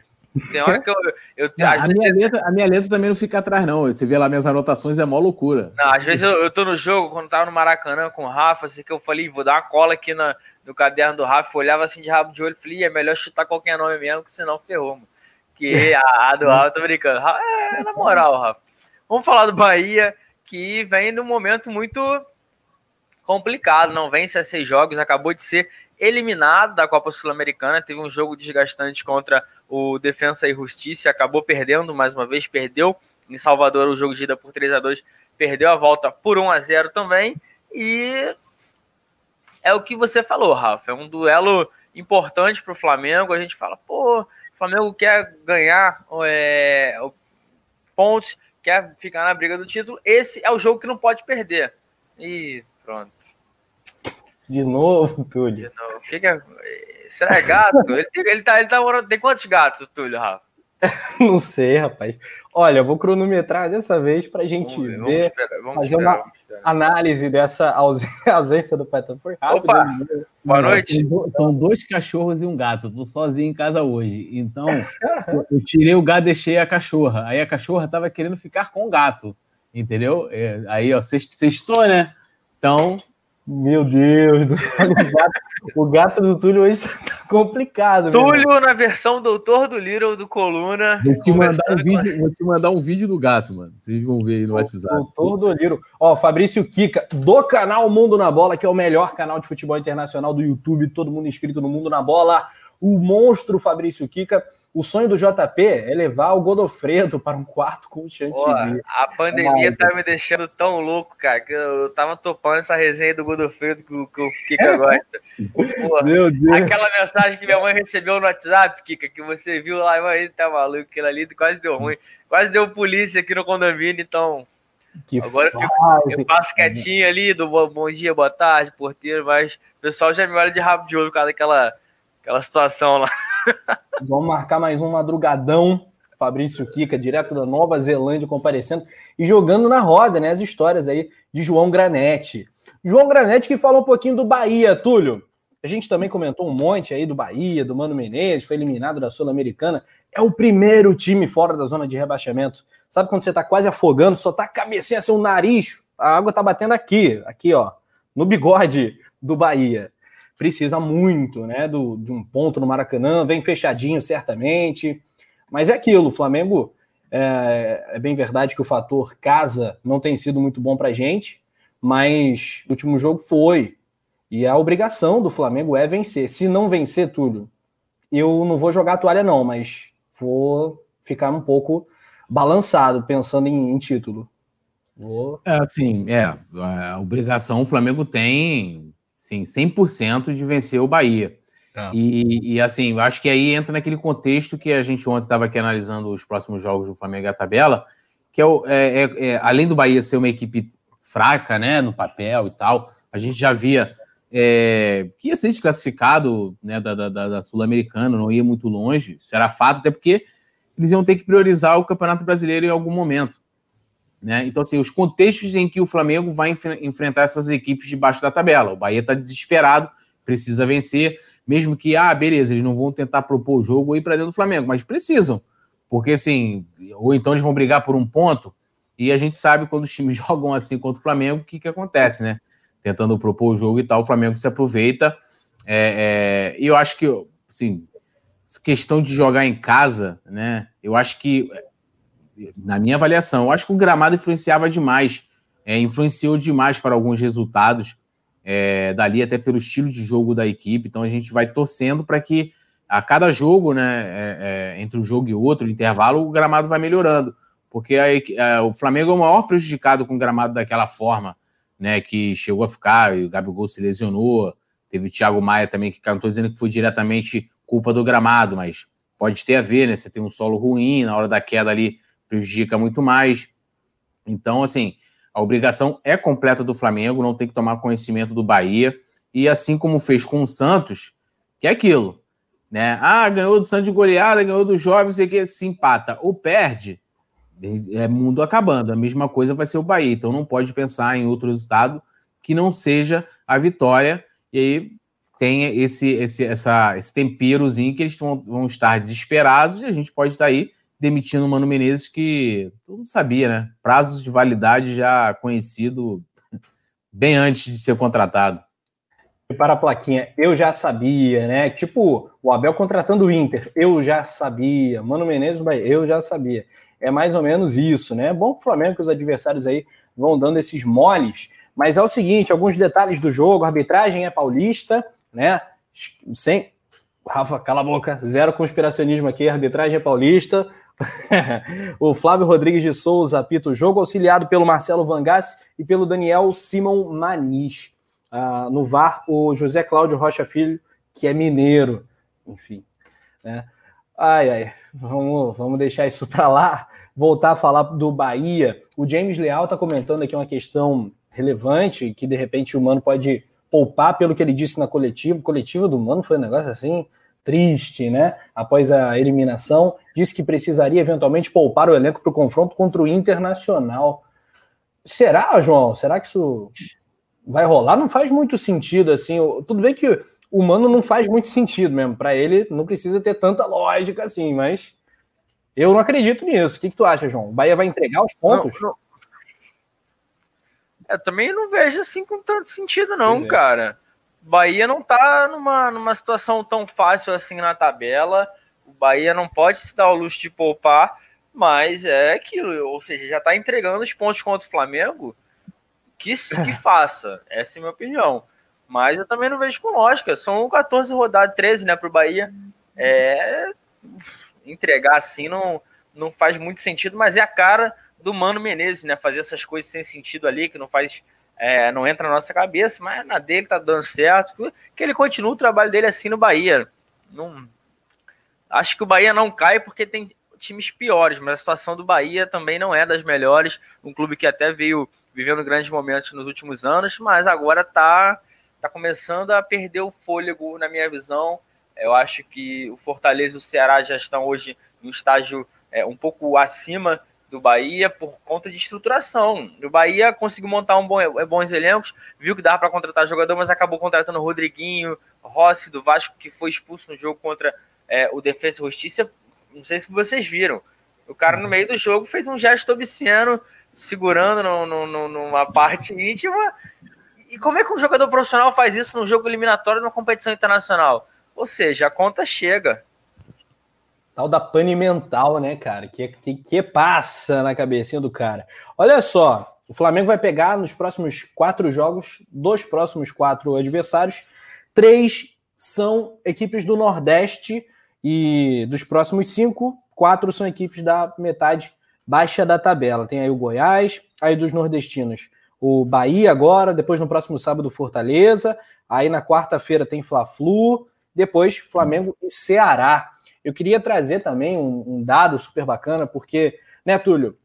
Tem hora que eu. eu, Não, a, minha letra, a minha letra também não fica atrás, não. Você vê lá minhas anotações, é mó loucura. Não, às vezes eu, eu tô no jogo, quando tava no Maracanã com o Rafa, assim que eu falei, vou dar uma cola aqui na, no caderno do Rafa, eu olhava assim de rabo de olho e falei, "Ih, é melhor chutar qualquer nome mesmo, que senão ferrou, mano. Que a, a do [LAUGHS] Rafa, tô brincando. Ra- É, na moral, Rafa. Vamos falar do Bahia, que vem num momento muito complicado, não vence a seis jogos, acabou de ser eliminado da Copa Sul-Americana, teve um jogo desgastante contra o Defensa e Justiça, acabou perdendo mais uma vez, perdeu em Salvador o jogo de ida por 3 a 2 perdeu a volta por 1 a 0 também, e é o que você falou, Rafa, é um duelo importante para o Flamengo. A gente fala, pô, o Flamengo quer ganhar é, pontos, quer ficar na briga do título. Esse é o jogo que não pode perder. E pronto. De novo, Túlio. De novo. Fica... Será é gato? [LAUGHS] ele, ele, tá, ele tá morando. Tem quantos gatos, Túlio, Rafa? [LAUGHS] não sei, rapaz. Olha, vou cronometrar dessa vez para a gente vamos ver, vamos vamos fazer esperar, uma análise dessa [LAUGHS] ausência do Petro. Foi rápido. Opa, né? boa noite. São dois cachorros e um gato. Estou sozinho em casa hoje. Então, eu tirei o gato e deixei a cachorra. Aí a cachorra estava querendo ficar com o gato. Entendeu? É, aí, ó, sextou, né? Então, meu Deus do céu, o gato do Túlio hoje tá complicado. Túlio na versão Doutor do Little do Coluna. Vou te, mandar um vídeo, vou te mandar um vídeo do gato, mano. Vocês vão ver aí no WhatsApp. Doutor do Little. Ó, Fabrício Kika, do canal Mundo na Bola, que é o melhor canal de futebol internacional do YouTube. Todo mundo inscrito no Mundo na Bola. O monstro Fabrício Kika o sonho do JP é levar o Godofredo para um quarto com o Chantilly. A pandemia tá me deixando tão louco, cara, que eu tava topando essa resenha do Godofredo que, que o Kika [LAUGHS] gosta. Porra, Meu Deus. Aquela mensagem que minha mãe recebeu no WhatsApp, Kika, que você viu lá, mas tá maluco, aquilo ali quase deu ruim. Quase deu polícia aqui no condomínio, então. Que Agora eu, fico, eu passo quietinho ali do bom dia, boa tarde, porteiro, mas o pessoal já me olha de rabo de olho por causa daquela aquela situação lá. [LAUGHS] Vamos marcar mais um madrugadão. Fabrício Kika, direto da Nova Zelândia, comparecendo e jogando na roda, né? As histórias aí de João Granete. João Granete que fala um pouquinho do Bahia, Túlio. A gente também comentou um monte aí do Bahia, do Mano Menezes, foi eliminado da Sul-Americana. É o primeiro time fora da zona de rebaixamento. Sabe quando você tá quase afogando, só tá a cabecinha, seu nariz, a água tá batendo aqui, aqui, ó, no bigode do Bahia precisa muito, né, do, de um ponto no Maracanã, vem fechadinho certamente, mas é aquilo, o Flamengo, é, é bem verdade que o fator casa não tem sido muito bom para gente, mas o último jogo foi, e a obrigação do Flamengo é vencer, se não vencer tudo, eu não vou jogar a toalha não, mas vou ficar um pouco balançado pensando em, em título. Vou... É assim, é, a obrigação o Flamengo tem Sim, 100% de vencer o Bahia. Tá. E, e, assim, eu acho que aí entra naquele contexto que a gente ontem estava aqui analisando os próximos jogos do Flamengo e a tabela, que é, o, é, é, é, além do Bahia ser uma equipe fraca, né, no papel e tal, a gente já via é, que ia ser desclassificado né, da, da, da Sul-Americana, não ia muito longe, isso era fato, até porque eles iam ter que priorizar o Campeonato Brasileiro em algum momento. Né? Então, assim, os contextos em que o Flamengo vai enf enfrentar essas equipes debaixo da tabela. O Bahia está desesperado, precisa vencer, mesmo que, ah, beleza, eles não vão tentar propor o jogo ir para dentro do Flamengo, mas precisam, porque assim, ou então eles vão brigar por um ponto, e a gente sabe quando os times [LAUGHS] jogam assim contra o Flamengo, o que, que acontece, né? Tentando propor o jogo e tal, o Flamengo se aproveita. É, é, e eu acho que, assim, questão de jogar em casa, né? Eu acho que na minha avaliação, eu acho que o gramado influenciava demais, é, influenciou demais para alguns resultados, é, dali até pelo estilo de jogo da equipe. Então a gente vai torcendo para que a cada jogo, né, é, é, entre um jogo e outro, intervalo, o gramado vai melhorando, porque a, a, o Flamengo é o maior prejudicado com o gramado daquela forma, né, que chegou a ficar, e o Gabigol se lesionou, teve o Thiago Maia também, que estou dizendo que foi diretamente culpa do gramado, mas pode ter a ver, né? Você tem um solo ruim, na hora da queda ali prejudica muito mais. Então, assim, a obrigação é completa do Flamengo, não tem que tomar conhecimento do Bahia. E assim como fez com o Santos, que é aquilo, né? Ah, ganhou do Santos de goleada, ganhou do Jovem, sei que se empata ou perde, é mundo acabando. A mesma coisa vai ser o Bahia. Então não pode pensar em outro resultado que não seja a vitória. E aí tem esse, esse, essa, esse temperozinho que eles vão, vão estar desesperados e a gente pode estar aí demitindo o Mano Menezes, que todo mundo sabia, né? Prazos de validade já conhecido [LAUGHS] bem antes de ser contratado. E para a plaquinha, eu já sabia, né? Tipo, o Abel contratando o Inter, eu já sabia. Mano Menezes, eu já sabia. É mais ou menos isso, né? Bom para o Flamengo que os adversários aí vão dando esses moles. Mas é o seguinte, alguns detalhes do jogo, a arbitragem é paulista, né? Sem, Rafa, cala a boca, zero conspiracionismo aqui, a arbitragem é paulista, [LAUGHS] o Flávio Rodrigues de Souza apita o jogo, auxiliado pelo Marcelo Vangassi e pelo Daniel Simon Manis. Uh, no VAR, o José Cláudio Rocha Filho que é mineiro. Enfim, né? Ai, ai, vamos, vamos deixar isso para lá. Voltar a falar do Bahia. O James Leal está comentando aqui uma questão relevante que de repente o Mano pode poupar pelo que ele disse na coletiva. Coletiva do Mano foi um negócio assim triste, né? Após a eliminação, disse que precisaria eventualmente poupar o elenco para o confronto contra o Internacional. Será, João? Será que isso vai rolar? Não faz muito sentido assim. Tudo bem que o Mano não faz muito sentido mesmo. Para ele, não precisa ter tanta lógica assim, mas eu não acredito nisso. O que, que tu acha, João? O Bahia vai entregar os pontos? Não, não. Eu também não vejo assim com tanto sentido, não, é. cara. Bahia não tá numa, numa situação tão fácil assim na tabela. O Bahia não pode se dar o luxo de poupar, mas é aquilo, ou seja, já tá entregando os pontos contra o Flamengo. Que, [LAUGHS] que faça, essa é a minha opinião. Mas eu também não vejo com lógica. São 14 rodadas, 13, né, pro Bahia. É, entregar assim não, não faz muito sentido, mas é a cara do Mano Menezes, né? Fazer essas coisas sem sentido ali, que não faz é, não entra na nossa cabeça, mas na dele tá dando certo. Que ele continue o trabalho dele assim no Bahia. Não, acho que o Bahia não cai porque tem times piores, mas a situação do Bahia também não é das melhores. Um clube que até veio vivendo grandes momentos nos últimos anos, mas agora tá, tá começando a perder o fôlego, na minha visão. Eu acho que o Fortaleza e o Ceará já estão hoje um estágio é, um pouco acima do Bahia por conta de estruturação. O Bahia conseguiu montar um bom, é, bons elencos, viu que dava para contratar jogador, mas acabou contratando o Rodriguinho, Rossi do Vasco, que foi expulso no jogo contra é, o Defesa e Justiça. Não sei se vocês viram. O cara no meio do jogo fez um gesto obsceno, segurando no, no, no, numa parte [LAUGHS] íntima. E como é que um jogador profissional faz isso num jogo eliminatório numa competição internacional? Ou seja, a conta chega. Tal da pane mental, né, cara? Que, que, que passa na cabecinha do cara. Olha só, o Flamengo vai pegar nos próximos quatro jogos, dos próximos quatro adversários, três são equipes do Nordeste e dos próximos cinco, quatro são equipes da metade baixa da tabela. Tem aí o Goiás, aí dos nordestinos, o Bahia agora, depois no próximo sábado Fortaleza, aí na quarta-feira tem Fla-Flu, depois Flamengo e Ceará. Eu queria trazer também um, um dado super bacana, porque, né, Túlio,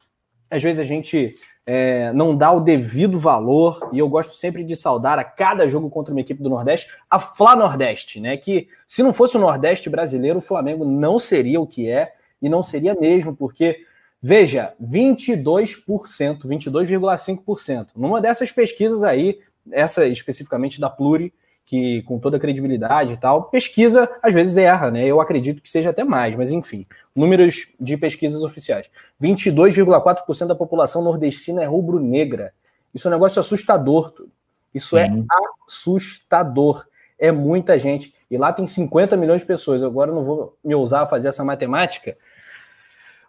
às vezes a gente é, não dá o devido valor, e eu gosto sempre de saudar a cada jogo contra uma equipe do Nordeste, a Fla Nordeste, né? Que se não fosse o Nordeste brasileiro, o Flamengo não seria o que é, e não seria mesmo, porque, veja, 22%, 22,5%. Numa dessas pesquisas aí, essa especificamente da Pluri, que com toda a credibilidade e tal, pesquisa às vezes erra, né? Eu acredito que seja até mais, mas enfim, números de pesquisas oficiais. 22,4% da população nordestina é rubro-negra. Isso é um negócio assustador. Tudo. Isso é uhum. assustador. É muita gente. E lá tem 50 milhões de pessoas. Agora eu não vou me ousar a fazer essa matemática,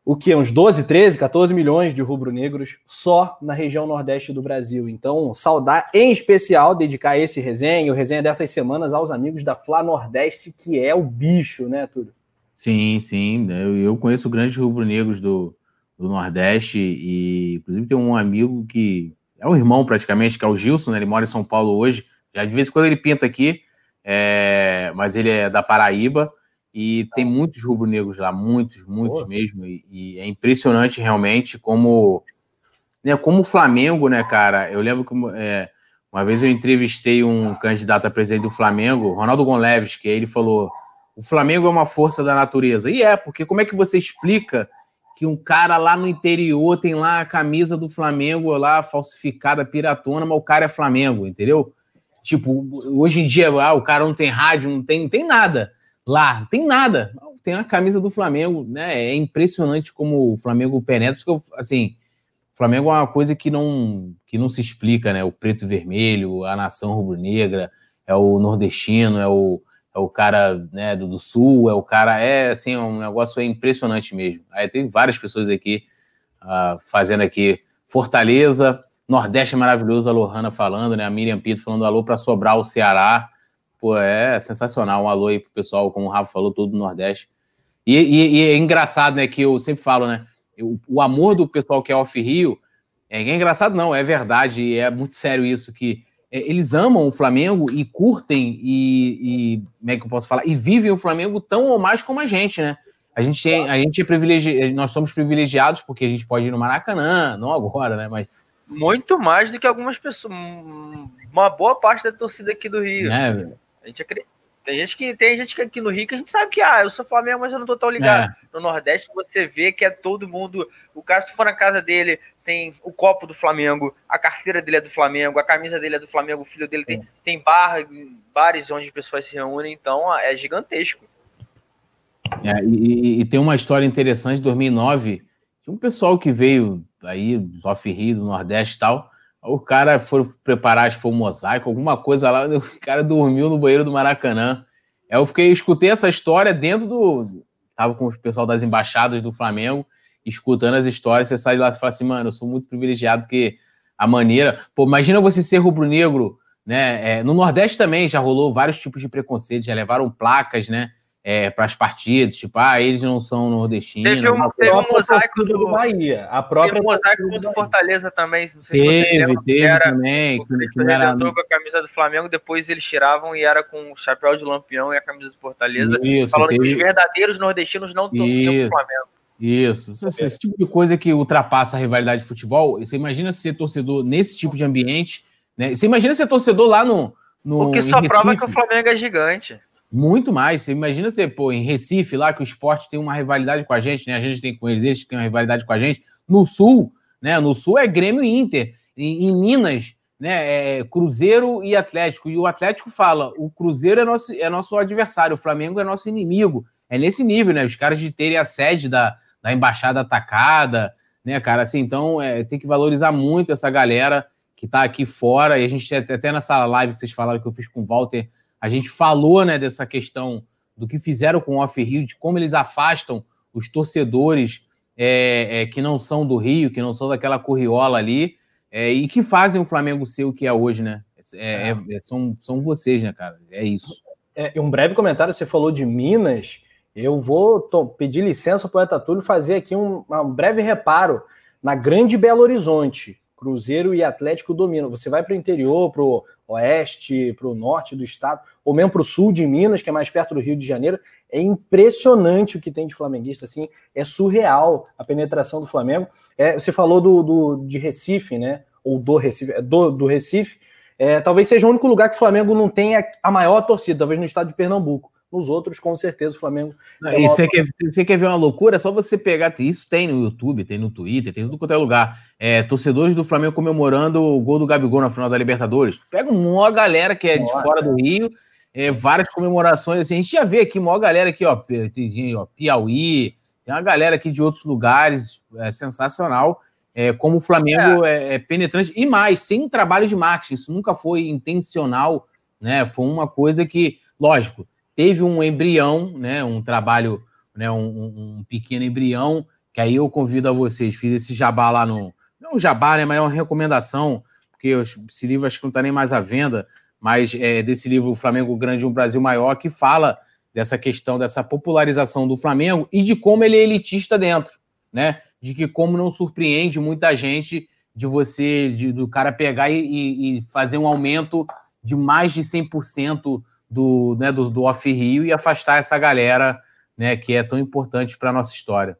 o que? Uns 12, 13, 14 milhões de rubro-negros só na região nordeste do Brasil. Então, saudar em especial, dedicar esse resenha, o resenha dessas semanas aos amigos da Fla Nordeste, que é o bicho, né, Túlio? Sim, sim. Eu, eu conheço grandes rubro-negros do, do Nordeste e, inclusive, tem um amigo que é um irmão praticamente, que é o Gilson, né? ele mora em São Paulo hoje. Já de vez em quando ele pinta aqui, é... mas ele é da Paraíba. E tem muitos rubro-negros lá, muitos, muitos Pô. mesmo. E, e, é impressionante realmente como, né, como o Flamengo, né, cara? Eu lembro que é, uma vez eu entrevistei um candidato a presidente do Flamengo, Ronaldo Gonleves, que ele falou: o Flamengo é uma força da natureza. E é, porque como é que você explica que um cara lá no interior tem lá a camisa do Flamengo lá falsificada, piratona, mas o cara é Flamengo, entendeu? Tipo, hoje em dia, ah, o cara não tem rádio, não tem, não tem nada lá, tem nada. Tem a camisa do Flamengo, né? É impressionante como o Flamengo penetra, porque, assim, o Flamengo é uma coisa que não, que não se explica, né? O preto e vermelho, a nação rubro-negra, é o nordestino, é o, é o cara né, do, do, sul, é o cara. É assim, um negócio é impressionante mesmo. Aí tem várias pessoas aqui uh, fazendo aqui Fortaleza, Nordeste é maravilhoso, a Lohana falando, né? A Miriam Pinto falando alô para Sobrar o Ceará. Pô, é sensacional. Um alô aí pro pessoal, como o Rafa falou, todo do Nordeste. E, e, e é engraçado, né, que eu sempre falo, né? O, o amor do pessoal que é off-Rio é, é engraçado, não, é verdade, é muito sério isso, que é, eles amam o Flamengo e curtem e, e, como é que eu posso falar? E vivem o Flamengo tão ou mais como a gente, né? A gente, tem, a gente é privilegiado, nós somos privilegiados porque a gente pode ir no Maracanã, não agora, né? Mas muito mais do que algumas pessoas, uma boa parte da torcida aqui do Rio. É, a gente acredita. Tem gente que tem gente que aqui no Rio que a gente sabe que ah, eu sou Flamengo, mas eu não tô tão ligado. É. No Nordeste você vê que é todo mundo. O cara, se for na casa dele, tem o copo do Flamengo, a carteira dele é do Flamengo, a camisa dele é do Flamengo, o filho dele tem, tem bar, bares onde as pessoas se reúnem, então é gigantesco. É, e, e, tem uma história interessante, 2009, tinha um pessoal que veio aí, dos off-rio, do Nordeste e tal, o cara foi preparar, acho que foi um mosaico, alguma coisa lá, [LAUGHS] o cara dormiu no banheiro do Maracanã. Aí eu fiquei, escutei essa história dentro do... Tava com o pessoal das embaixadas do Flamengo, escutando as histórias, você sai lá e fala assim, mano, eu sou muito privilegiado porque a maneira. Pô, imagina você ser rubro-negro, né? É, no Nordeste também já rolou vários tipos de preconceito, já levaram placas, né? É, para as partidas, tipo, ah, eles não são nordestinos. Teve um, teve um mosaico do, do Bahia, a própria. Teve um mosaico do Fortaleza também, não sei teve, se você lembra, teve era, também. Que, que ele era... entrou com a camisa do Flamengo, depois eles tiravam e era com o chapéu de lampião e a camisa do Fortaleza, Isso, falando teve... que os verdadeiros nordestinos não torciam pro Flamengo. Isso, esse, esse, tipo de coisa que ultrapassa a rivalidade de futebol. Você imagina ser torcedor nesse tipo de ambiente, né? Você imagina ser torcedor lá no. no o que só prova que o Flamengo é gigante. Muito mais. Você imagina ser, pô, em Recife, lá que o esporte tem uma rivalidade com a gente, né? A gente tem com eles, eles têm uma rivalidade com a gente. No Sul, né? No Sul é Grêmio e Inter. Em, em Minas, né? É Cruzeiro e Atlético. E o Atlético fala: o Cruzeiro é nosso, é nosso adversário, o Flamengo é nosso inimigo. É nesse nível, né? Os caras de terem a sede da, da embaixada atacada, né, cara? Assim, então é, tem que valorizar muito essa galera que tá aqui fora. E a gente até nessa live que vocês falaram que eu fiz com o Walter, a gente falou, né, dessa questão do que fizeram com o Off Rio, de como eles afastam os torcedores é, é, que não são do Rio, que não são daquela corriola ali, é, e que fazem o Flamengo ser o que é hoje, né? É, é, é, são, são vocês, né, cara? É isso. um breve comentário, você falou de Minas. Eu vou pedir licença para o Poeta Túlio fazer aqui um, um, breve reparo na Grande Belo Horizonte. Cruzeiro e Atlético dominam. Você vai para o interior, para o oeste, para o norte do estado, ou mesmo para o sul de Minas, que é mais perto do Rio de Janeiro. É impressionante o que tem de flamenguista, assim, é surreal a penetração do Flamengo. É, você falou do, do, de Recife, né? Ou do Recife, do, do Recife. É, talvez seja o único lugar que o Flamengo não tenha a maior torcida, talvez no estado de Pernambuco. Nos outros, com certeza, o Flamengo. e você, quer, você quer ver uma loucura? É só você pegar. Isso tem no YouTube, tem no Twitter, tem tudo quanto é lugar. É, torcedores do Flamengo comemorando o gol do Gabigol na final da Libertadores. Pega uma galera que é de fora do Rio, é, várias comemorações. Assim, a gente já vê aqui, uma galera aqui, ó, Piauí, tem uma galera aqui de outros lugares, é sensacional. É, como o Flamengo é. é, é penetrante e mais, sem trabalho de marketing. Isso nunca foi intencional, né? Foi uma coisa que, lógico, teve um embrião, né, um trabalho, né, um, um, pequeno embrião, que aí eu convido a vocês, fiz esse jabá lá no. Não um jabá, né, mas é uma recomendação, porque esse livro acho que não está nem mais à venda, mas é desse livro Flamengo Grande, um Brasil Maior, que fala dessa questão, dessa popularização do Flamengo e de como ele é elitista dentro, né? De que como não surpreende muita gente de você, de, do cara pegar e, e fazer um aumento de mais de 100% do, né, do, do off-rio e afastar essa galera né, que é tão importante para a nossa história.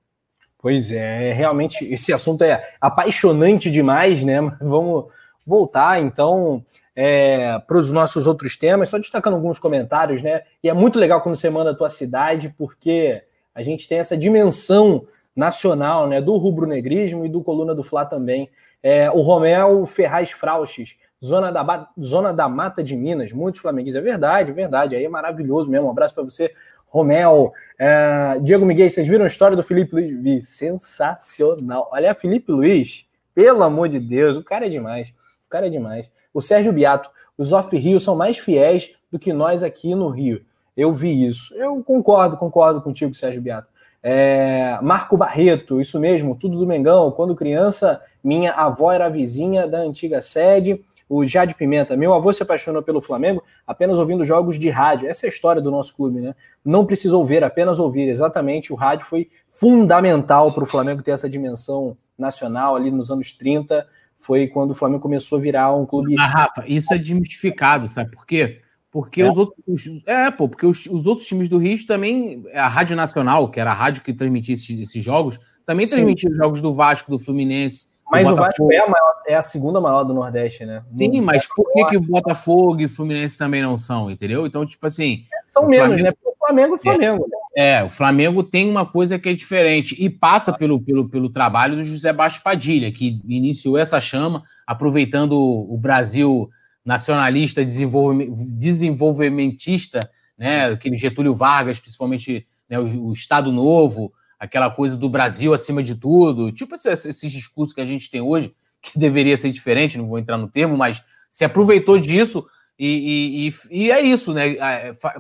Pois é, realmente esse assunto é apaixonante demais, né? [LAUGHS] Vamos voltar então é, para os nossos outros temas, só destacando alguns comentários, né? E é muito legal quando você manda a tua cidade, porque a gente tem essa dimensão nacional, né? Do rubro-negrismo e do Coluna do Fla também. É, o Romel Ferraz Frauches Zona da, Zona da Mata de Minas, muitos flamenguistas. É verdade, é verdade. Aí é maravilhoso mesmo. Um abraço para você, Romel. É, Diego Miguel, vocês viram a história do Felipe Luiz? Sensacional. Olha, Felipe Luiz, pelo amor de Deus, o cara é demais. O cara é demais. O Sérgio Biato, os off-Rio são mais fiéis do que nós aqui no Rio. Eu vi isso. Eu concordo, concordo contigo, Sérgio Biato. É, Marco Barreto, isso mesmo, tudo do Mengão. Quando criança, minha avó era vizinha da antiga sede o Jade Pimenta, meu avô se apaixonou pelo Flamengo apenas ouvindo jogos de rádio. Essa é a história do nosso clube, né? Não precisou ver, apenas ouvir. Exatamente, o rádio foi fundamental para o Flamengo ter essa dimensão nacional ali nos anos 30. foi quando o Flamengo começou a virar um clube. Ah, Rafa, isso é desmistificado, sabe por quê? Porque é. os outros. É, pô, porque os, os, outros times do Rio também. A Rádio Nacional, que era a rádio que transmitia esses, esses jogos, também transmitia os jogos do Vasco, do Fluminense. Mas o Vasco é a, maior, é a, segunda maior do Nordeste, né? Sim, mas por que, que o Botafogo e Fluminense também não são, entendeu? Então, tipo assim. São menos, Flamengo... né? Porque o Flamengo é o Flamengo. É, é, o Flamengo tem uma coisa que é diferente e passa pelo, pelo, pelo trabalho do José Baixo Padilha, que iniciou essa chama, aproveitando o Brasil nacionalista, desenvolvimentista, né, aquele Getúlio Vargas, principalmente né, o, o, Estado Novo, aquela coisa do Brasil acima de tudo, tipo esse, esse discurso que a gente tem hoje, [LAUGHS] que deveria ser diferente, não vou entrar no termo, mas se aproveitou disso e, e, e é isso, né?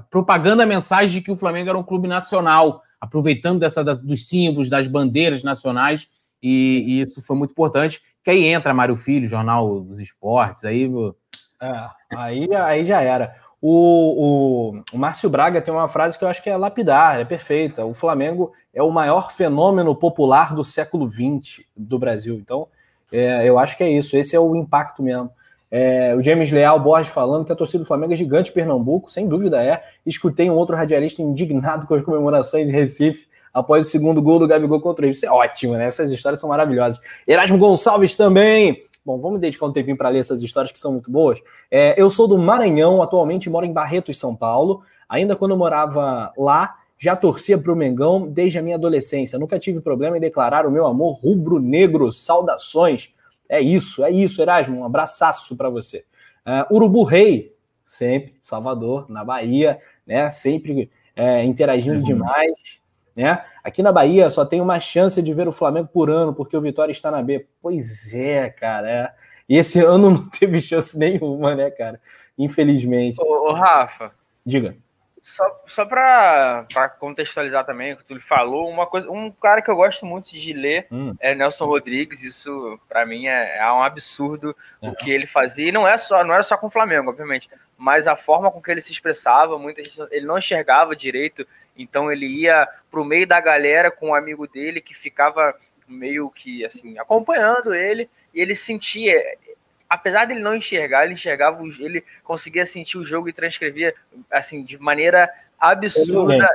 Propagando a mensagem de que o Flamengo era um clube nacional, aproveitando dessa, dos símbolos, das bandeiras nacionais, e, e, isso foi muito importante. Que aí entra Mário Filho, Jornal dos Esportes, aí é, aí, aí já era. O, o, o, Márcio Braga tem uma frase que eu acho que é lapidar, é perfeita. O Flamengo é o maior fenômeno popular do século XX do Brasil. Então, é, eu acho que é isso. Esse é o impacto mesmo. É, o James Leal Borges falando que a torcida do Flamengo é gigante Pernambuco, sem dúvida é. Escutei um outro radialista indignado com as comemorações em Recife após o segundo gol do Gabigol contra ele. Isso é ótimo, né? Essas histórias são maravilhosas. Erasmo Gonçalves também Bom, vamos dedicar um tempinho para ler essas histórias que são muito boas. É, eu sou do Maranhão, atualmente moro em Barretos, São Paulo. Ainda quando eu morava lá, já torcia para o Mengão desde a minha adolescência. Nunca tive problema em declarar o meu amor rubro-negro. Saudações. É isso, é isso, Erasmo. Um abraçaço para você. Uh, Urubu Rei, sempre, Salvador, na Bahia, né? Sempre é, interagindo uhum. demais. Né? Aqui na Bahia só tem uma chance de ver o Flamengo por ano, porque o Vitória está na B. Pois é, cara. É. E esse [LAUGHS] ano não teve chance nenhuma, né, cara? Infelizmente. Ô, ô Rafa. Diga. Só, só para contextualizar também o que tu falou, uma coisa, um cara que eu gosto muito de ler hum. é Nelson Rodrigues. Isso para mim é, é, um absurdo é. o que ele fazia. E não é só, não era só com o Flamengo, obviamente, mas a forma com que ele se expressava, muita gente, ele não enxergava direito então ele ia pro meio da galera com um amigo dele que ficava meio que assim acompanhando ele e ele sentia, apesar dele não enxergar, ele enxergava, ele conseguia sentir o jogo e transcrevia assim de maneira absurda.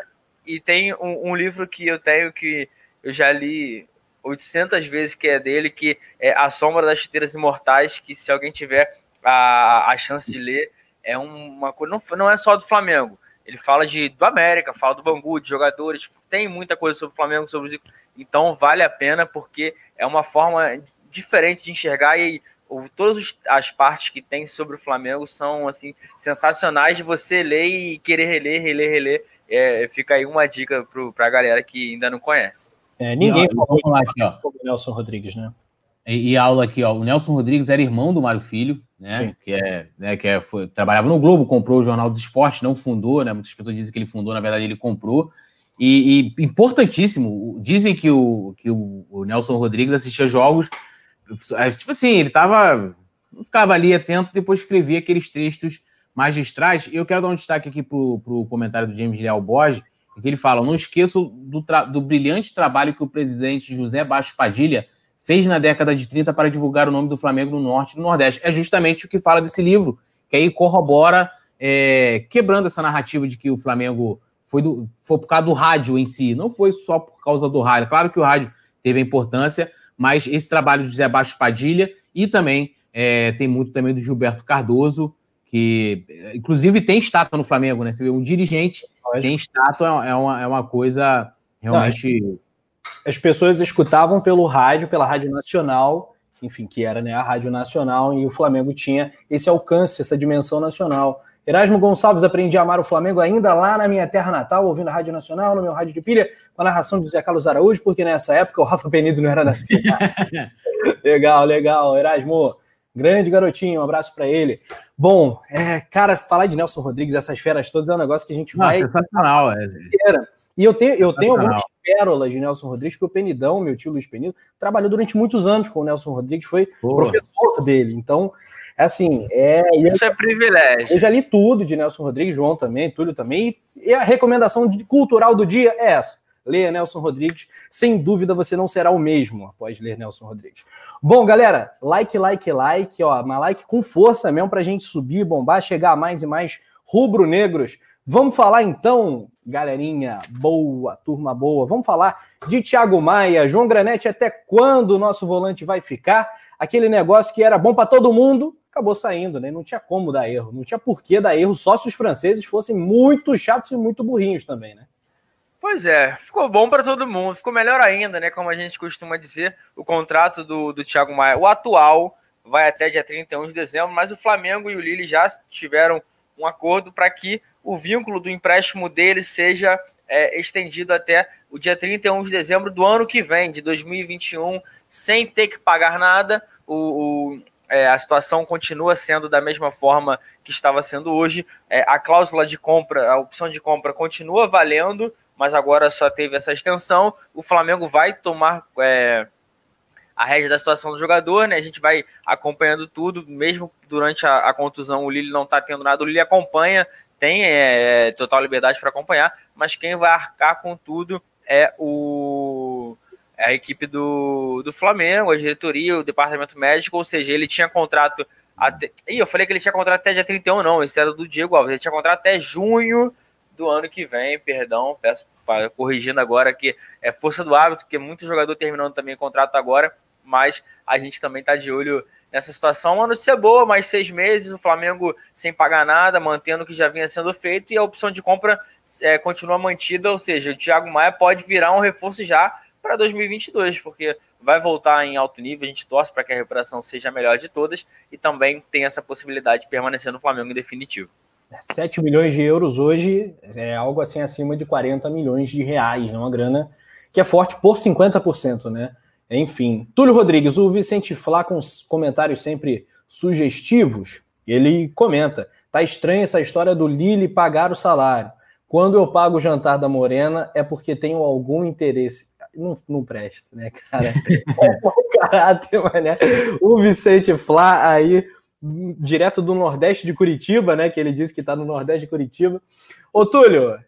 E tem um, um livro que eu tenho que eu já li 800 vezes que é dele, que é A Sombra das Chuteiras Imortais, que se alguém tiver a, a chance de ler, é uma coisa, não, não é só do Flamengo, ele fala de do América, fala do Bangu, de jogadores, tem muita coisa sobre o Flamengo, sobre o Zico. Então vale a pena porque é uma forma diferente de enxergar e ou, todas as partes que tem sobre o Flamengo são assim sensacionais de você ler e querer reler, reler, reler. É, fica aí uma dica para a galera que ainda não conhece. É, ninguém falou lá aqui, ó. como Nelson Rodrigues, né? E, e, a aula aqui, ó. O Nelson Rodrigues era irmão do Mário Filho, né? Sim, que é, né, que é, foi, trabalhava no Globo, comprou o Jornal do Esporte, não fundou, né? Muitas pessoas dizem que ele fundou, na verdade ele comprou. E, e importantíssimo, dizem que o, que o, o, Nelson Rodrigues assistia jogos, tipo assim, ele tava, não ficava ali atento, depois escrevia aqueles textos magistrais. E eu quero dar um destaque aqui pro, pro comentário do James Leal Borges, que ele fala: não esqueço do, do brilhante trabalho que o presidente José Baixo Padilha fez na década de 30 para divulgar o nome do Flamengo no Norte e no Nordeste. É justamente o que fala desse livro, que aí corrobora, é, quebrando essa narrativa de que o Flamengo foi, do, foi por causa do rádio em si, não foi só por causa do rádio. Claro que o rádio teve a importância, mas esse trabalho do José Baixo Padilha e também é, tem muito também do Gilberto Cardoso, que inclusive tem estátua no Flamengo, né? Você vê um dirigente tem estátua, é uma, é uma coisa realmente. Não, as pessoas escutavam pelo rádio, pela Rádio Nacional, enfim, que era né, a Rádio Nacional, e o Flamengo tinha esse alcance, essa dimensão nacional. Erasmo Gonçalves, aprendi a amar o Flamengo ainda lá na minha terra natal, ouvindo a Rádio Nacional, no meu rádio de pilha, com a narração de José Carlos Araújo, porque nessa época o Rafa Penido não era nascido. [LAUGHS] legal, legal, Erasmo. Grande garotinho, um abraço para ele. Bom, é, cara, falar de Nelson Rodrigues, essas feras todas, é um negócio que a gente vai. Sensacional, é. E eu tenho, eu tenho algumas pérolas de Nelson Rodrigues, que o Penidão, meu tio Luiz Penido, trabalhou durante muitos anos com o Nelson Rodrigues, foi professor dele. Então, assim, é. Isso é privilégio. Eu já li tudo de Nelson Rodrigues, João também, Túlio também. E a recomendação cultural do dia é essa. leia Nelson Rodrigues. Sem dúvida você não será o mesmo após ler Nelson Rodrigues. Bom, galera, like, like, like, ó, uma like com força mesmo pra gente subir, bombar, chegar a mais e mais rubro-negros. Vamos falar então, galerinha boa, turma boa, vamos falar de Thiago Maia, João Granete, até quando o nosso volante vai ficar? Aquele negócio que era bom para todo mundo, acabou saindo, né? Não tinha como dar erro, não tinha porquê dar erro, só se os franceses fossem muito chatos e muito burrinhos também, né? Pois é, ficou bom para todo mundo, ficou melhor ainda, né? Como a gente costuma dizer, o contrato do, do Thiago Maia, o atual, vai até dia 31 de dezembro, mas o Flamengo e o Lille já tiveram um acordo para que o vínculo do empréstimo dele seja é, estendido até o dia 31 de dezembro do ano que vem, de 2021, sem ter que pagar nada. O, o é, a situação continua sendo da mesma forma que estava sendo hoje. É, a cláusula de compra, a opção de compra continua valendo, mas agora só teve essa extensão. O Flamengo vai tomar é, a rédea da situação do jogador, né? A gente vai acompanhando tudo, mesmo durante a, a contusão, o Lille não está tendo nada, o Lille acompanha, tem é, total liberdade para acompanhar, mas quem vai arcar com tudo é o é a equipe do, do Flamengo, a diretoria, o departamento médico, ou seja, ele tinha contrato até. Ih, eu falei que ele tinha contrato até dia 31, não. Esse era do Diego Alves. Ele tinha contrato até junho do ano que vem, perdão, peço corrigindo agora que é força do hábito, porque muito jogador terminando também contrato agora, mas a gente também está de olho nessa situação. Uma notícia boa, mais seis meses, o Flamengo sem pagar nada, mantendo o que já vinha sendo feito, e a opção de compra é, continua mantida, ou seja, o Thiago Maia pode virar um reforço já para 2022, porque vai voltar em alto nível, a gente torce para que a recuperação seja a melhor de todas e também tem essa possibilidade de permanecer no Flamengo em definitivo. 7 milhões de euros hoje é algo assim acima de 40 milhões de reais, né? uma grana que é forte por 50%, né? Enfim, Túlio Rodrigues, o Vicente Flá com comentários sempre sugestivos, ele comenta: tá estranha essa história do Lille pagar o salário. Quando eu pago o jantar da Morena é porque tenho algum interesse não, não presta, né, cara? [LAUGHS] o caráter, né? O Vicente Flá aí, direto do Nordeste de Curitiba, né? Que ele disse que tá no Nordeste de Curitiba. Ô, Túlio,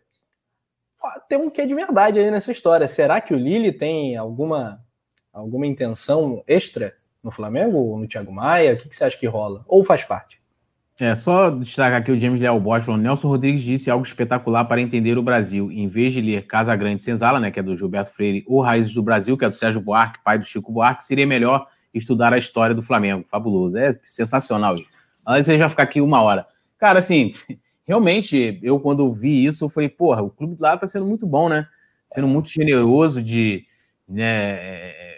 tem um quê de verdade aí nessa história. Será que o Lili tem alguma, alguma intenção extra no Flamengo ou no Thiago Maia? O que, que você acha que rola? Ou faz parte? É, só destacar aqui o James Leal Bosch falando, Nelson Rodrigues disse algo espetacular para entender o Brasil. Em vez de ler Casa Grande Senzala, né, que é do Gilberto Freire, ou Raízes do Brasil, que é do Sérgio Buarque, pai do Chico Buarque, seria melhor estudar a história do Flamengo. Fabuloso, é sensacional. Aí você já ficar aqui uma hora. Cara, assim, realmente, eu quando vi isso, eu falei, porra, o clube lá tá sendo muito bom, né? Sendo muito generoso de, né, é, é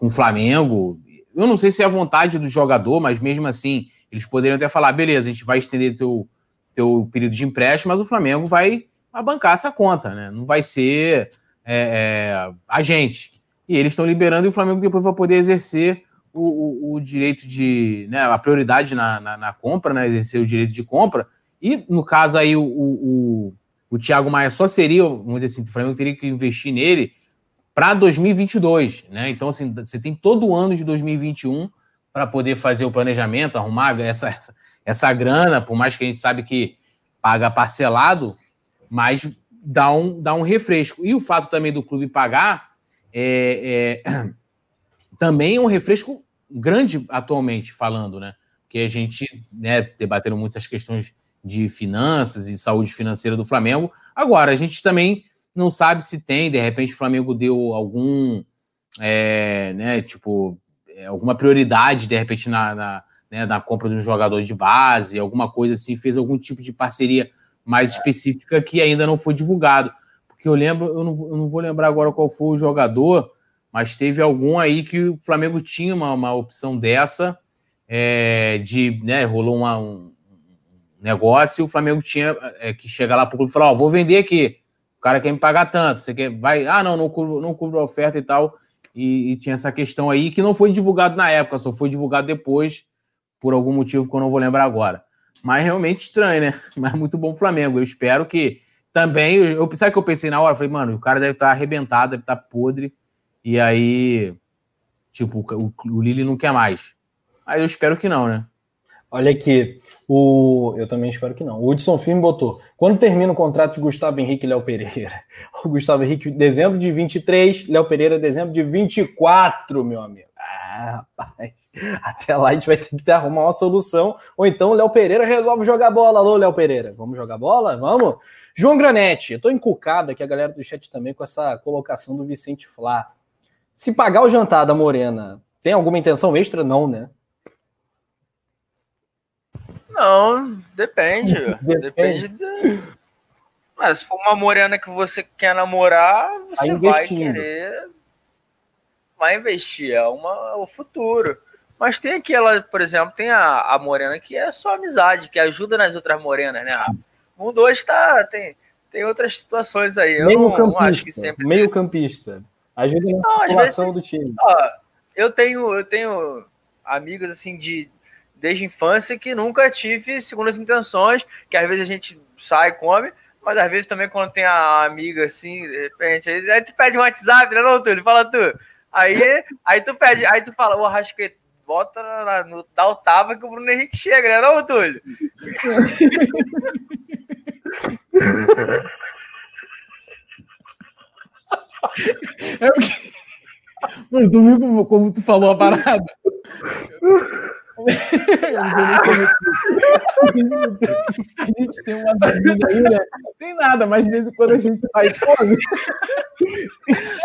com o Flamengo. Eu não sei se é a vontade do jogador, mas mesmo assim eles poderiam até falar, beleza, a gente vai estender teu, teu período de empréstimo, mas o Flamengo vai, bancar essa conta, né? Não vai ser é, é, a gente. E eles estão liberando e o Flamengo depois vai poder exercer o, o, o direito de. Né, a prioridade na, na, na, compra, né? Exercer o direito de compra. E no caso aí, o, o, o Thiago Maia só seria, vamos dizer assim, o Flamengo teria que investir nele para 2022, né? Então, assim, você tem todo o ano de 2021 para poder fazer o planejamento, arrumar essa, essa, essa grana, por mais que a gente sabe que paga parcelado, mas dá um, dá um refresco. E o fato também do clube pagar é, é, [CLEARS THROAT] também é um refresco grande atualmente falando, né? Porque a gente né, debatendo muitas questões de finanças e saúde financeira do Flamengo. Agora, a gente também não sabe se tem, de repente o Flamengo deu algum, é, né, tipo, é, alguma prioridade, de repente, na, na, né, na, compra de um jogador de base, alguma coisa assim, fez algum tipo de parceria mais específica que ainda não foi divulgado. Porque eu lembro, eu não, eu não vou lembrar agora qual foi o jogador, mas teve algum aí que o Flamengo tinha uma, uma opção dessa, é, de, né, rolou uma, um negócio e o Flamengo tinha é, que chegar lá para o clube e falar, ó, vou vender aqui, o cara quer me pagar tanto, você quer, vai, ah, não, não cubro, não cubro a oferta e tal, e, e, tinha essa questão aí que não foi divulgado na época, só foi divulgado depois, por algum motivo que eu não vou lembrar agora. Mas realmente estranho, né? [LAUGHS] Mas muito bom o Flamengo. Eu espero que também. Eu, sabe o que eu pensei na hora? Eu falei, mano, o cara deve estar arrebentado, deve estar podre. E aí, tipo, o, o Lili não quer mais. Aí eu espero que não, né? Olha aqui, o... eu também espero que não. O Hudson Filme botou. Quando termina o contrato de Gustavo Henrique e Léo Pereira? [LAUGHS] O Gustavo Henrique, dezembro de 23, Léo Pereira, dezembro de 24, meu amigo. Ah, rapaz. [LAUGHS] Até lá a gente vai ter que arrumar uma solução. Ou então o Léo Pereira resolve jogar bola. Alô, Léo Pereira. Vamos jogar bola? Vamos? João Granete, eu tô encucado aqui, a galera do chat também, com essa colocação do Vicente Flá. Se pagar o jantar da Morena, tem alguma intenção extra? Não, né? Não, depende. [LAUGHS] depende. de... Mas se for uma morena que você quer namorar, você vai querer. Vai investir. É uma, o futuro. Mas tem aquela, por exemplo, tem a, a morena que é só amizade, que ajuda nas outras morenas, né? O mundo hoje tá, tem, tem outras situações aí. Eu meio não, campista, não acho que sempre. Meio campista. Ajuda na população do time. Ó, eu tenho, eu tenho amigos assim de desde a infância que nunca tive segundas intenções, que às vezes a gente sai, come, mas às vezes também quando tem a amiga assim, de repente, aí tu pede um WhatsApp, né, não, Túlio? Fala tu. Aí, aí tu pede, aí tu fala, o Arrascaeta, bota na, no tal tava que o Bruno Henrique chega, né, não, Túlio? É porque... Mano, tu viu como, como tu falou a parada? [LAUGHS] a gente tem uma bebida aí, né? Não tem nada, mas de vez em quando a gente sai fome.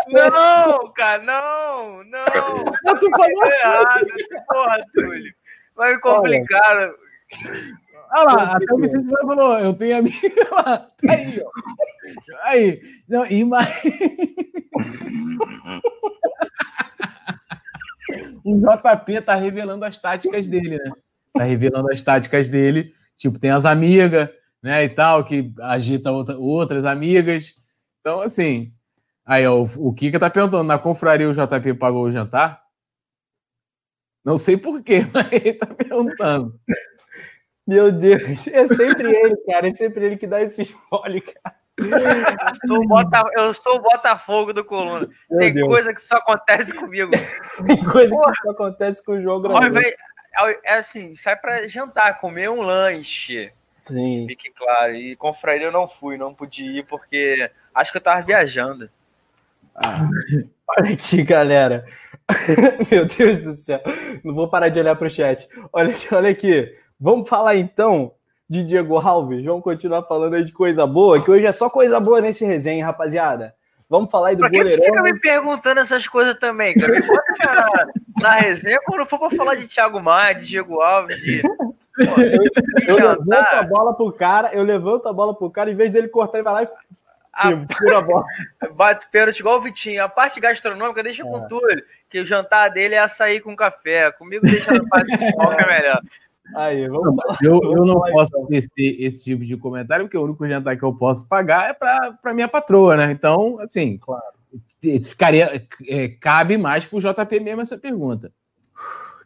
Não, cara, não, não. Não, tu falou errado. Porra, Túlio. Vai me complicar. Olha, Olha lá, até o Vicente já falou, eu tenho amiga [LAUGHS] lá. Tá aí, ó. Aí. Não, e mais. [LAUGHS] o JP tá revelando as táticas dele, né? Tá revelando as táticas dele. Tipo, tem as amigas, né, e tal, que agitam outra, outras amigas. Então, assim. Aí, ó, o, o Kika tá perguntando: na confraria o JP pagou o jantar? Não sei porquê, [LAUGHS] mas ele tá perguntando. Meu Deus, é sempre ele, cara. É sempre ele que dá esse spoiler, cara. Eu sou, Bota, eu sou o Botafogo do Coluna. Meu Tem Deus. coisa que só acontece comigo. Tem coisa Porra. que só acontece com o João Granulho. É assim, sai para jantar, comer um lanche. Sim. Fique claro. E com o Freire eu não fui, não pude ir, porque acho que eu tava viajando. Ah, [LAUGHS] olha aqui, galera. [LAUGHS] Meu Deus do céu. Não vou parar de olhar para o chat. Olha aqui, olha aqui. Vamos falar então de Diego Alves. Vamos continuar falando aí de coisa boa, que hoje é só coisa boa nesse resenha, rapaziada. Vamos falar aí do Por que goleirão. Você fica me perguntando essas coisas também, cara? na, na resenha quando for pra falar de Thiago Maia, de Diego Alves, de... Pô, eu, eu levanto a bola pro cara, eu levanto a bola pro cara, em vez dele cortar, ele vai lá e a, a bola. Bate pênalti igual o Vitinho. A parte gastronômica deixa é. com tudo, que o jantar dele é açaí com café. Comigo deixa na parte de que é melhor. Aí, vamos falar, eu, vamos eu não falar, posso então. tecer esse tipo de comentário, porque o único jantar que eu posso pagar é para minha patroa, né? Então, assim, claro, ficaria. É, cabe mais para o JP mesmo essa pergunta.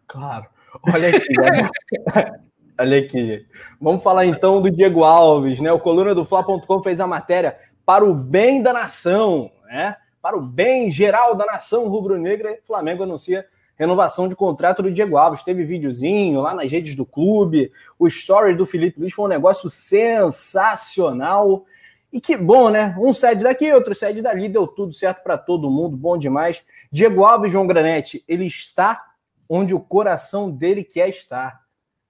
Claro. Olha aqui, [LAUGHS] olha aqui. Vamos falar então do Diego Alves, né? O coluna do Fla.com fez a matéria para o bem da nação, né? Para o bem geral da nação rubro-negra, Flamengo anuncia renovação de contrato do Diego Alves. Teve videozinho lá nas redes do clube. O story do Felipe Luiz foi um negócio sensacional. E que bom, né? Um sede daqui, outro sede dali, deu tudo certo para todo mundo, bom demais. Diego Alves, João Granete, ele está onde o coração dele quer estar.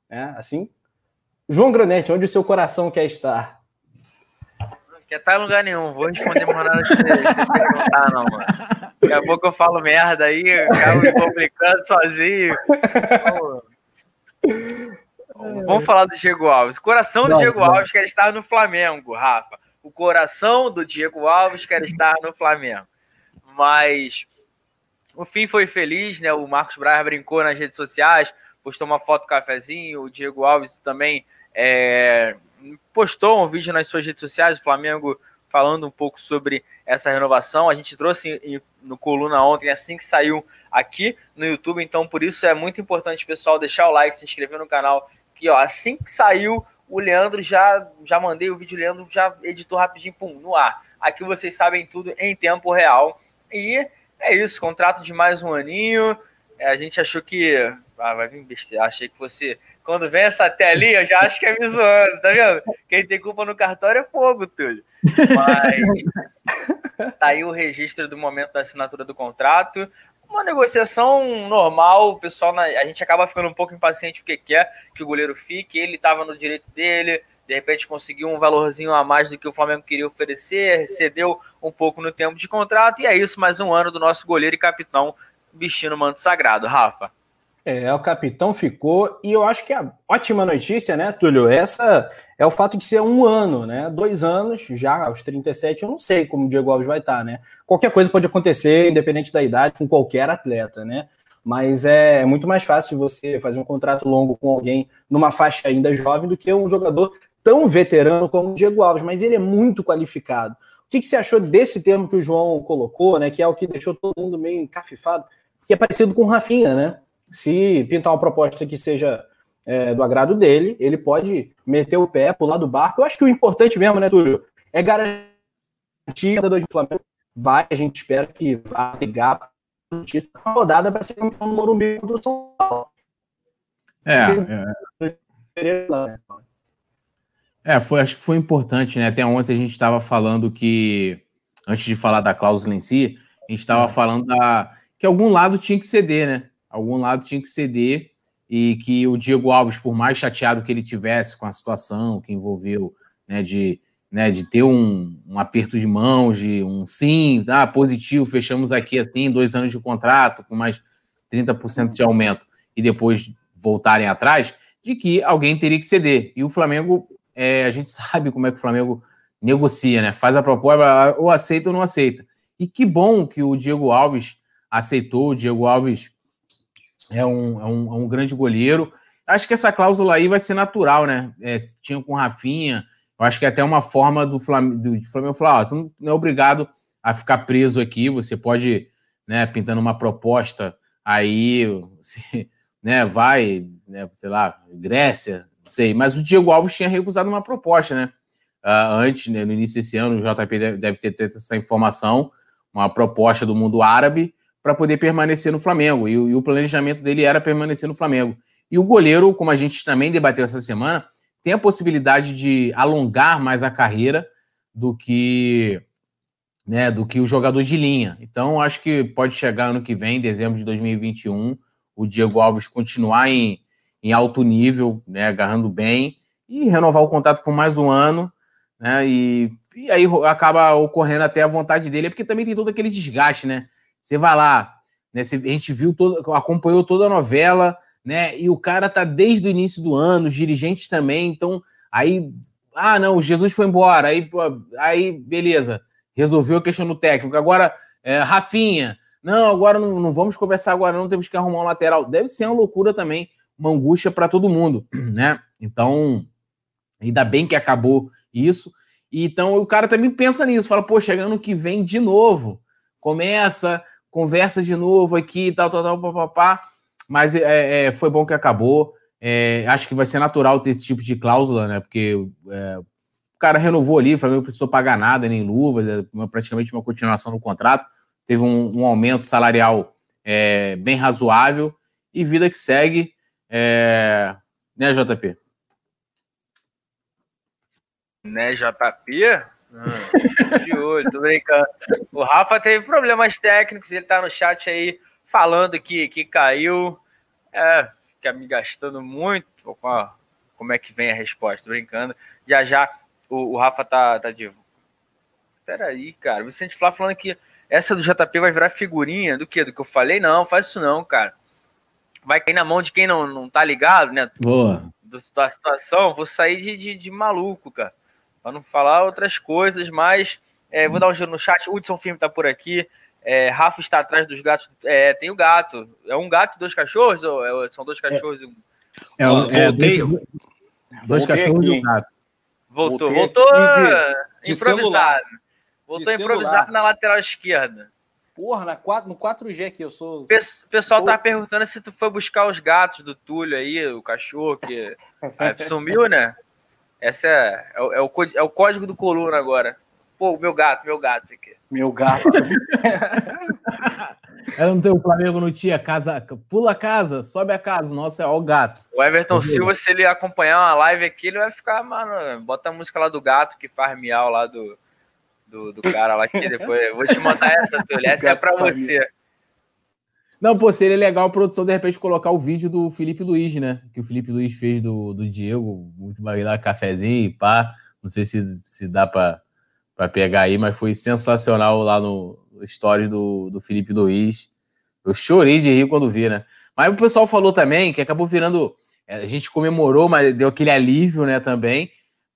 É assim? João Granete, onde o seu coração quer estar? Quer estar em lugar nenhum, vou responder mais nada se você perguntar, não, mano. Daqui a pouco eu falo merda aí, acabo me complicando sozinho. Vamos, vamos falar do Diego Alves. O coração do Diego Alves quer estar no Flamengo, Rafa. O coração do Diego Alves quer estar no Flamengo. Mas o fim foi feliz, né? O Marcos Braz brincou nas redes sociais, postou uma foto do cafezinho. O Diego Alves também é, postou um vídeo nas suas redes sociais. O Flamengo falando um pouco sobre essa renovação. A gente trouxe no coluna ontem, assim que saiu aqui no YouTube, então por isso é muito importante, pessoal, deixar o like, se inscrever no canal, que ó, assim que saiu, o Leandro já, já mandei o vídeo, o Leandro já editou rapidinho, pum, no ar. Aqui vocês sabem tudo em tempo real. E é isso, contrato de mais um aninho. É, a gente achou que. Ah, vai vir besteira. Achei que fosse quando vem essa telinha, eu já acho que é me zoando, tá vendo? Quem tem culpa no cartório é fogo, Túlio. Mas [LAUGHS] tá aí o registro do momento da assinatura do contrato. Uma negociação normal, o pessoal, a gente acaba ficando um pouco impaciente porque quer que o goleiro fique, ele estava no direito dele, de repente conseguiu um valorzinho a mais do que o Flamengo queria oferecer, cedeu um pouco no tempo de contrato, e é isso, mais um ano do nosso goleiro e capitão vestindo manto sagrado. Rafa. É, o capitão ficou, e eu acho que a ótima notícia, né, Túlio? Essa é o fato de ser um ano, né? Dois anos, já aos 37, eu não sei como o Diego Alves vai estar, né? Qualquer coisa pode acontecer, independente da idade, com qualquer atleta, né? Mas é muito mais fácil você fazer um contrato longo com alguém numa faixa ainda jovem do que um jogador tão veterano como o Diego Alves, mas ele é muito qualificado. O que, que você achou desse termo que o João colocou, né? Que é o que deixou todo mundo meio encafifado, que é parecido com o Rafinha, né? Se pintar uma proposta que seja é, do agrado dele, ele pode meter o pé, pular do barco. Eu acho que o importante mesmo, né, Túlio, é garantir a do Flamengo vai, a gente espera que vá ligar no título a rodada para ser campeão do Morumbi do São Paulo. É, é. é, foi, acho que foi importante, né? Até ontem a gente estava falando que, antes de falar da cláusula em si, a gente estava é. falando da, que algum lado tinha que ceder, né? Algum lado tinha que ceder e que o Diego Alves, por mais chateado que ele tivesse com a situação que envolveu, né, de, né, de ter um, um aperto de mãos, de um sim, ah, positivo, fechamos aqui assim, dois anos de contrato, com mais 30% de aumento, e depois voltarem atrás, de que alguém teria que ceder. E o Flamengo, é, a gente [LAUGHS] sabe como é que o Flamengo negocia, né? Faz a proposta, ou aceita ou não aceita. E que bom que o Diego Alves aceitou, o Diego Alves é um, é um, é um grande goleiro. Acho que essa cláusula aí vai ser natural, né? É, tinha com Rafinha, eu acho que é até uma forma do Flamengo, do Flamengo falar: ó, tu não é obrigado a ficar preso aqui, você pode, né, pintando uma proposta aí, você, né, vai, né, sei lá, Grécia, não sei. Mas o Diego Alves tinha recusado uma proposta, né? Uh, antes, né, no início desse ano, o JP deve, deve ter, ter essa informação, uma proposta do mundo árabe, para poder permanecer no Flamengo. E, e, o planejamento dele era permanecer no Flamengo. E o goleiro, como a gente também debateu essa semana, tem a possibilidade de alongar mais a carreira do que né, do que o jogador de linha. Então, acho que pode chegar ano que vem, dezembro de 2021, o Diego Alves continuar em, em alto nível, né, agarrando bem, e renovar o contrato por mais um ano, né, e, e aí acaba ocorrendo até a vontade dele, porque também tem todo aquele desgaste, né? Você vai lá, né? a gente viu todo, acompanhou toda a novela, né? E o cara tá desde o início do ano, os dirigentes também, então aí, ah, não, o Jesus foi embora, aí, aí beleza, resolveu a questão do técnico. Agora, é, Rafinha, não, agora não, não vamos conversar agora, não temos que arrumar um lateral. Deve ser uma loucura também, uma angústia para todo mundo, [CLEARS THROAT] né? Então, ainda bem que acabou isso. Então o cara também pensa nisso, fala, pô, chegando que vem de novo começa, conversa de novo aqui, tal, tal, tal, papapá. Mas é, é, foi bom que acabou. É, acho que vai ser natural ter esse tipo de cláusula, né? Porque é, o cara renovou ali, o Flamengo não precisou pagar nada, nem luvas, é praticamente uma continuação do contrato. Teve um, um aumento salarial é, bem razoável e vida que segue. É, né, JP? Né, JP? Hum, de olho, tô brincando. O Rafa teve problemas técnicos, ele tá no chat aí falando que, que caiu. É, fica me gastando muito. Como é que vem a resposta? Tô brincando. Já já o, o Rafa tá, tá de. Peraí, cara. Vicente Flá falando que essa do JP vai virar figurinha do que? Do que eu falei? Não, faz isso não, cara. Vai cair na mão de quem não, não tá ligado, né? Boa. Do, da situação, vou sair de, de, de maluco, cara para não falar outras coisas, mas é, vou dar um giro no chat. Hudson Firme está por aqui. É, Rafa está atrás dos gatos. É, tem o gato. É um gato e dois cachorros? Ou é, são dois cachorros e um. É, é, dois, dois cachorros e um gato. Voltou, voltou de, improvisado. De voltou de improvisado celular. na lateral esquerda. Porra, na 4, no 4G aqui, eu sou. O pessoal tá perguntando se tu foi buscar os gatos do Túlio aí, o cachorro que [LAUGHS] sumiu, né? Essa é, é, é, o, é o código do coluna agora. Pô, meu gato, meu gato. Aqui. Meu gato. [LAUGHS] Ela não tem o Flamengo não tinha casa, pula a casa, sobe a casa, nossa, é o gato. O Everton Silva, se ele acompanhar uma live aqui, ele vai ficar, mano, bota a música lá do gato que faz miau lá do, do, do [LAUGHS] cara lá que depois. Eu vou te mandar essa, Túlio. Essa é pra você. Não, pô, seria legal a produção, de repente, colocar o vídeo do Felipe Luiz, né? Que o Felipe Luiz fez do, do Diego, muito lá, cafezinho pá. Não sei se, se dá pra, pra pegar aí, mas foi sensacional lá no, no stories do, do Felipe Luiz. Eu chorei de rir quando vi, né? Mas o pessoal falou também que acabou virando. É, a gente comemorou, mas deu aquele alívio, né, também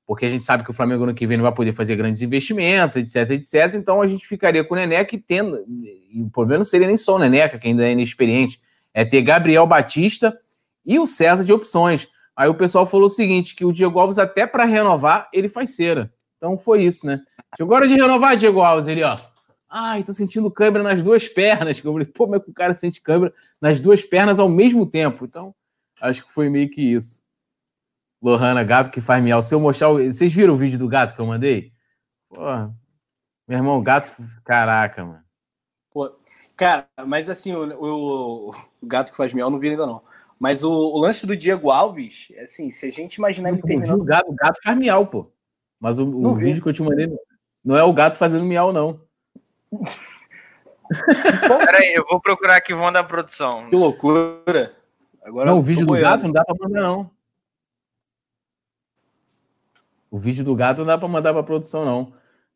porque a gente sabe que o Flamengo ano que vem não vai poder fazer grandes investimentos, etc, etc. Então a gente ficaria com o Neneca e tendo. E o problema não seria nem só o Neneca, que ainda é inexperiente, é ter Gabriel Batista e o César de opções. Aí o pessoal falou o seguinte: que o Diego Alves, até para renovar, ele faz cera. Então foi isso, né? Chegou a hora de renovar, Diego Alves, ele, ó. Ai, tô sentindo câimbra nas duas pernas. Eu falei, pô, como é que o cara sente câimbra nas duas pernas ao mesmo tempo? Então, acho que foi meio que isso. Lohana, gato que faz miau. Se eu mostrar. Vocês viram o vídeo do gato que eu mandei? Pô, meu irmão, gato. Caraca, mano. Pô, cara, mas assim, o, o, o, gato que faz miau não vi ainda não. Mas o, o, lance do Diego Alves, assim, se a gente imaginar ele terminando. O gato, o gato faz miau, pô. Mas o, o vídeo que eu te mandei não é o gato fazendo miau, não. Peraí, eu vou procurar aqui, vão da produção. Que loucura. Agora não, o vídeo do gato não dá pra mandar, não. O vídeo do gato não dá para mandar para produção, não.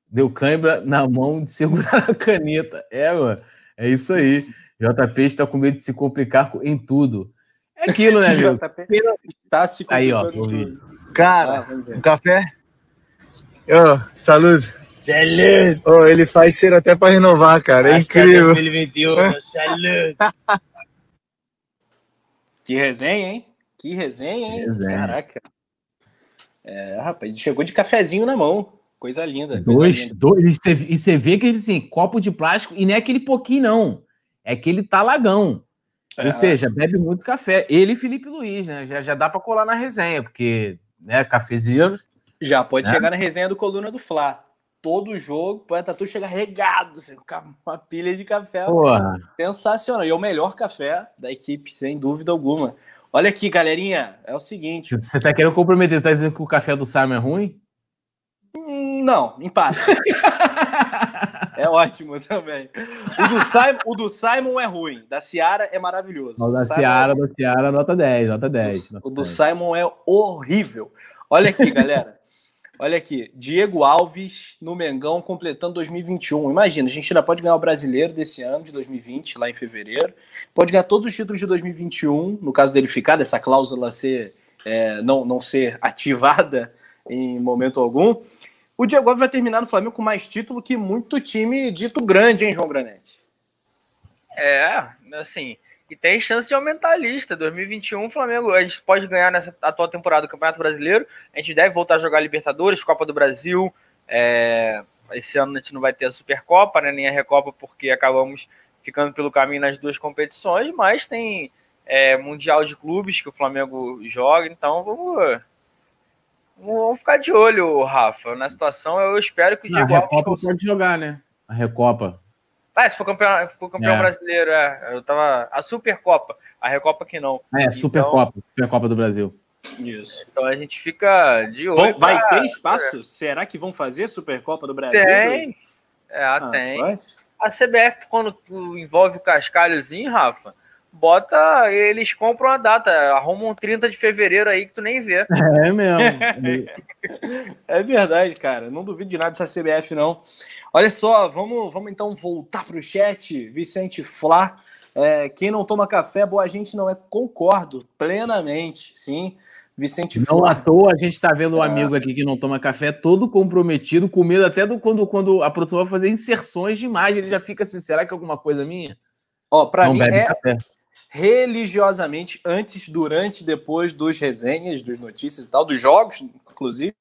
Deu cãibra na mão de segurar [LAUGHS] a caneta. É, mano. É isso aí. JP está com medo de se complicar em tudo. É aquilo, né, [LAUGHS] meu? JP tá se Aí, ó. Cara, ah, um café? Oh, saúde. Saúde. Oh, ele faz ser até para renovar, cara. É incrível. 2021, [LAUGHS] saúde. que resenha, hein? Que resenha, hein? Resenha. Caraca. É, rapaz, ele chegou de cafezinho na mão. Coisa linda. Coisa dois, linda. dois. E você vê que ele assim, copo de plástico, e não é aquele pouquinho, não. É aquele talagão. É. Ou seja, bebe muito café. Ele e Felipe Luiz, né? Já, já dá para colar na resenha, porque, né, cafezinho. Já pode né? chegar na resenha do Coluna do Fla. Todo jogo, pode Tatu chega regado, assim, uma pilha de café. Porra. Sensacional. E é o melhor café da equipe, sem dúvida alguma. Olha aqui, galerinha, é o seguinte. Você tá querendo comprometer? Você tá dizendo que o café do Simon é ruim? Hum, não, empate. [LAUGHS] é ótimo também. O do, Simon, o do Simon é ruim, da Ciara é maravilhoso. O da Ciara, é... da Ciara, nota 10, nota 10. O, o do Simon é horrível. Olha aqui, galera. Olha aqui, Diego Alves no Mengão completando 2021. Imagina, a gente ainda pode ganhar o brasileiro desse ano, de 2020, lá em fevereiro. Pode ganhar todos os títulos de 2021, no caso dele ficar, dessa cláusula ser, é, não, não ser [LAUGHS] ativada em momento algum. O Diego Alves vai terminar no Flamengo com mais título que muito time dito grande, hein, João Granete? É, assim, e tem chance de aumentar a lista. 2021, o Flamengo, a gente pode ganhar nessa atual temporada do Campeonato Brasileiro. A gente deve voltar a jogar Libertadores, Copa do Brasil. É... Esse ano a gente não vai ter a Supercopa, né, nem a Recopa, porque acabamos ficando pelo caminho nas duas competições. Mas tem é, Mundial de Clubes que o Flamengo joga, então vamos. Vamos ficar de olho, Rafa, na situação. Eu espero que o Diego Alves. A Recopa pode jogar, né? A Recopa. Ah, se for campeão, for campeão é. brasileiro, é. Eu tava. A Supercopa, a Recopa que não. É, então, Supercopa, Supercopa do Brasil. Isso. Então a gente fica de olho. vai pra... ter espaço? Será que vão fazer Supercopa do Brasil? Tem. É, ah, tem. A CBF, quando envolve o cascalhozinho, Rafa, bota. Eles compram a data, arrumam 30 de fevereiro aí que tu nem vê. [LAUGHS] É mesmo. é verdade, cara. Não duvido de nada dessa CBF, não. Olha só, vamos, vamos então voltar para o chat. Vicente Flá. É, quem não toma café, boa gente não é. Concordo plenamente, sim. Vicente Não Flá. à toa a gente está vendo um é. amigo aqui que não toma café, todo comprometido, com medo até do quando, quando a produção vai fazer inserções de imagem, ele já fica assim: será que é alguma coisa minha? Ó, para mim é café. Religiosamente, antes, durante, depois dos resenhas, dos notícias e tal, dos jogos, inclusive,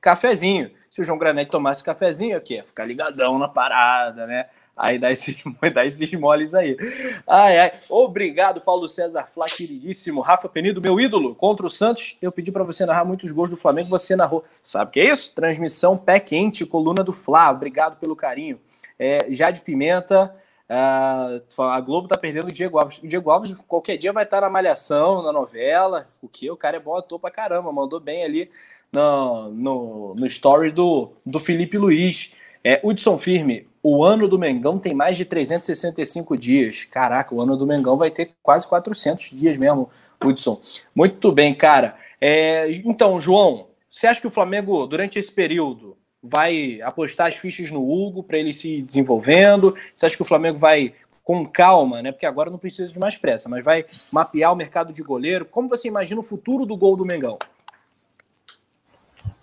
cafezinho. Se o João Granete tomasse cafezinho, aqui ia ficar ligadão na parada, né? Aí dá esses, [LAUGHS] dá esses moles aí. Ai, ai. Obrigado, Paulo César Flá, queridíssimo. Rafa Penido, meu ídolo, contra o Santos. Eu pedi para você narrar muitos gols do Flamengo, você narrou. Sabe o que é isso? Transmissão pé quente, coluna do Flá. Obrigado pelo carinho. É, Jade Pimenta, a Globo tá perdendo o Diego Alves. O Diego Alves qualquer dia vai estar na Malhação, na novela. O que? O cara é bom ator pra caramba. Mandou bem ali no, no, no story do, do Felipe Luiz. É, Hudson Firme, o ano do Mengão tem mais de 365 dias. Caraca, o ano do Mengão vai ter quase 400 dias mesmo, Hudson. Muito bem, cara. É, então, João, você acha que o Flamengo, durante esse período, vai apostar as fichas no Hugo para ele se desenvolvendo? Você acha que o Flamengo vai com calma, né? Porque agora não precisa de mais pressa, mas vai mapear o mercado de goleiro. Como você imagina o futuro do gol do Mengão?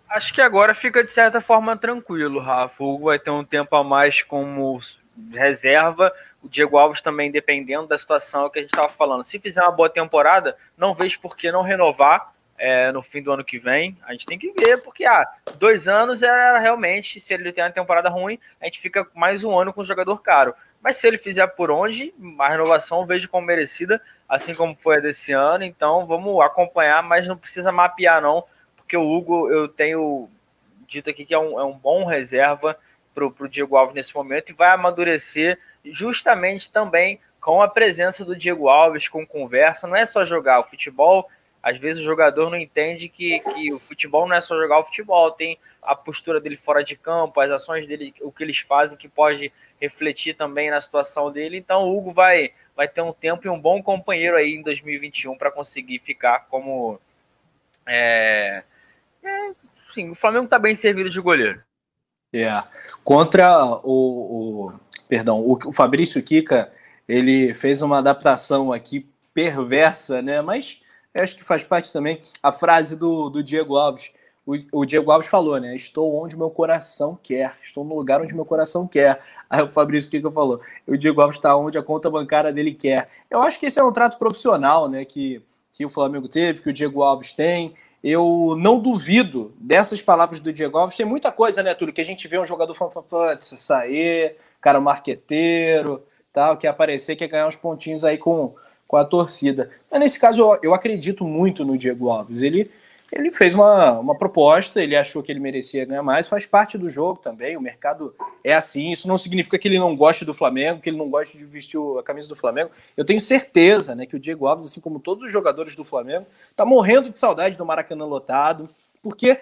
Acho que agora fica de certa forma tranquilo, Rafa. O Hugo vai ter um tempo a mais como reserva. O Diego Alves também, dependendo da situação que a gente estava falando. Se fizer uma boa temporada, não vejo por que não renovar é, no fim do ano que vem. A gente tem que ver, porque ah, dois anos era realmente, se ele tem uma temporada ruim, a gente fica mais um ano com o jogador caro. Mas se ele fizer por onde, a renovação vejo como merecida, assim como foi a desse ano. Então vamos acompanhar, mas não precisa mapear, não, porque o Hugo eu tenho dito aqui que é um, é um bom reserva para o Diego Alves nesse momento e vai amadurecer justamente também com a presença do Diego Alves, com conversa. Não é só jogar o futebol às vezes o jogador não entende que, que o futebol não é só jogar o futebol, tem a postura dele fora de campo, as ações dele, o que eles fazem que pode refletir também na situação dele. Então o Hugo vai, vai ter um tempo e um bom companheiro aí em 2021 para conseguir ficar como. É, é, sim, o Flamengo está bem servido de goleiro. É. Contra o, o perdão, o, o Fabrício Kika, ele fez uma adaptação aqui perversa, né? Mas eu acho que faz parte também a frase do, do Diego Alves. O, o, Diego Alves falou, né? Estou onde meu coração quer. Estou no lugar onde meu coração quer. Aí o Fabrício Kika falou. O Diego Alves está onde a conta bancária dele quer. Eu acho que esse é um trato profissional, né? Que, que o Flamengo teve, que o Diego Alves tem. Eu não duvido dessas palavras do Diego Alves. Tem muita coisa, né, Túlio? Que a gente vê um jogador fanfanfã sair, cara marqueteiro, tal, que aparecer, quer ganhar uns pontinhos aí com, com a torcida. Mas nesse caso eu, eu acredito muito no Diego Alves. Ele, ele fez uma, uma proposta, ele achou que ele merecia ganhar mais, faz parte do jogo também. O mercado é assim. Isso não significa que ele não goste do Flamengo, que ele não goste de vestir a camisa do Flamengo. Eu tenho certeza né, que o Diego Alves, assim como todos os jogadores do Flamengo, está morrendo de saudade do Maracanã lotado, porque.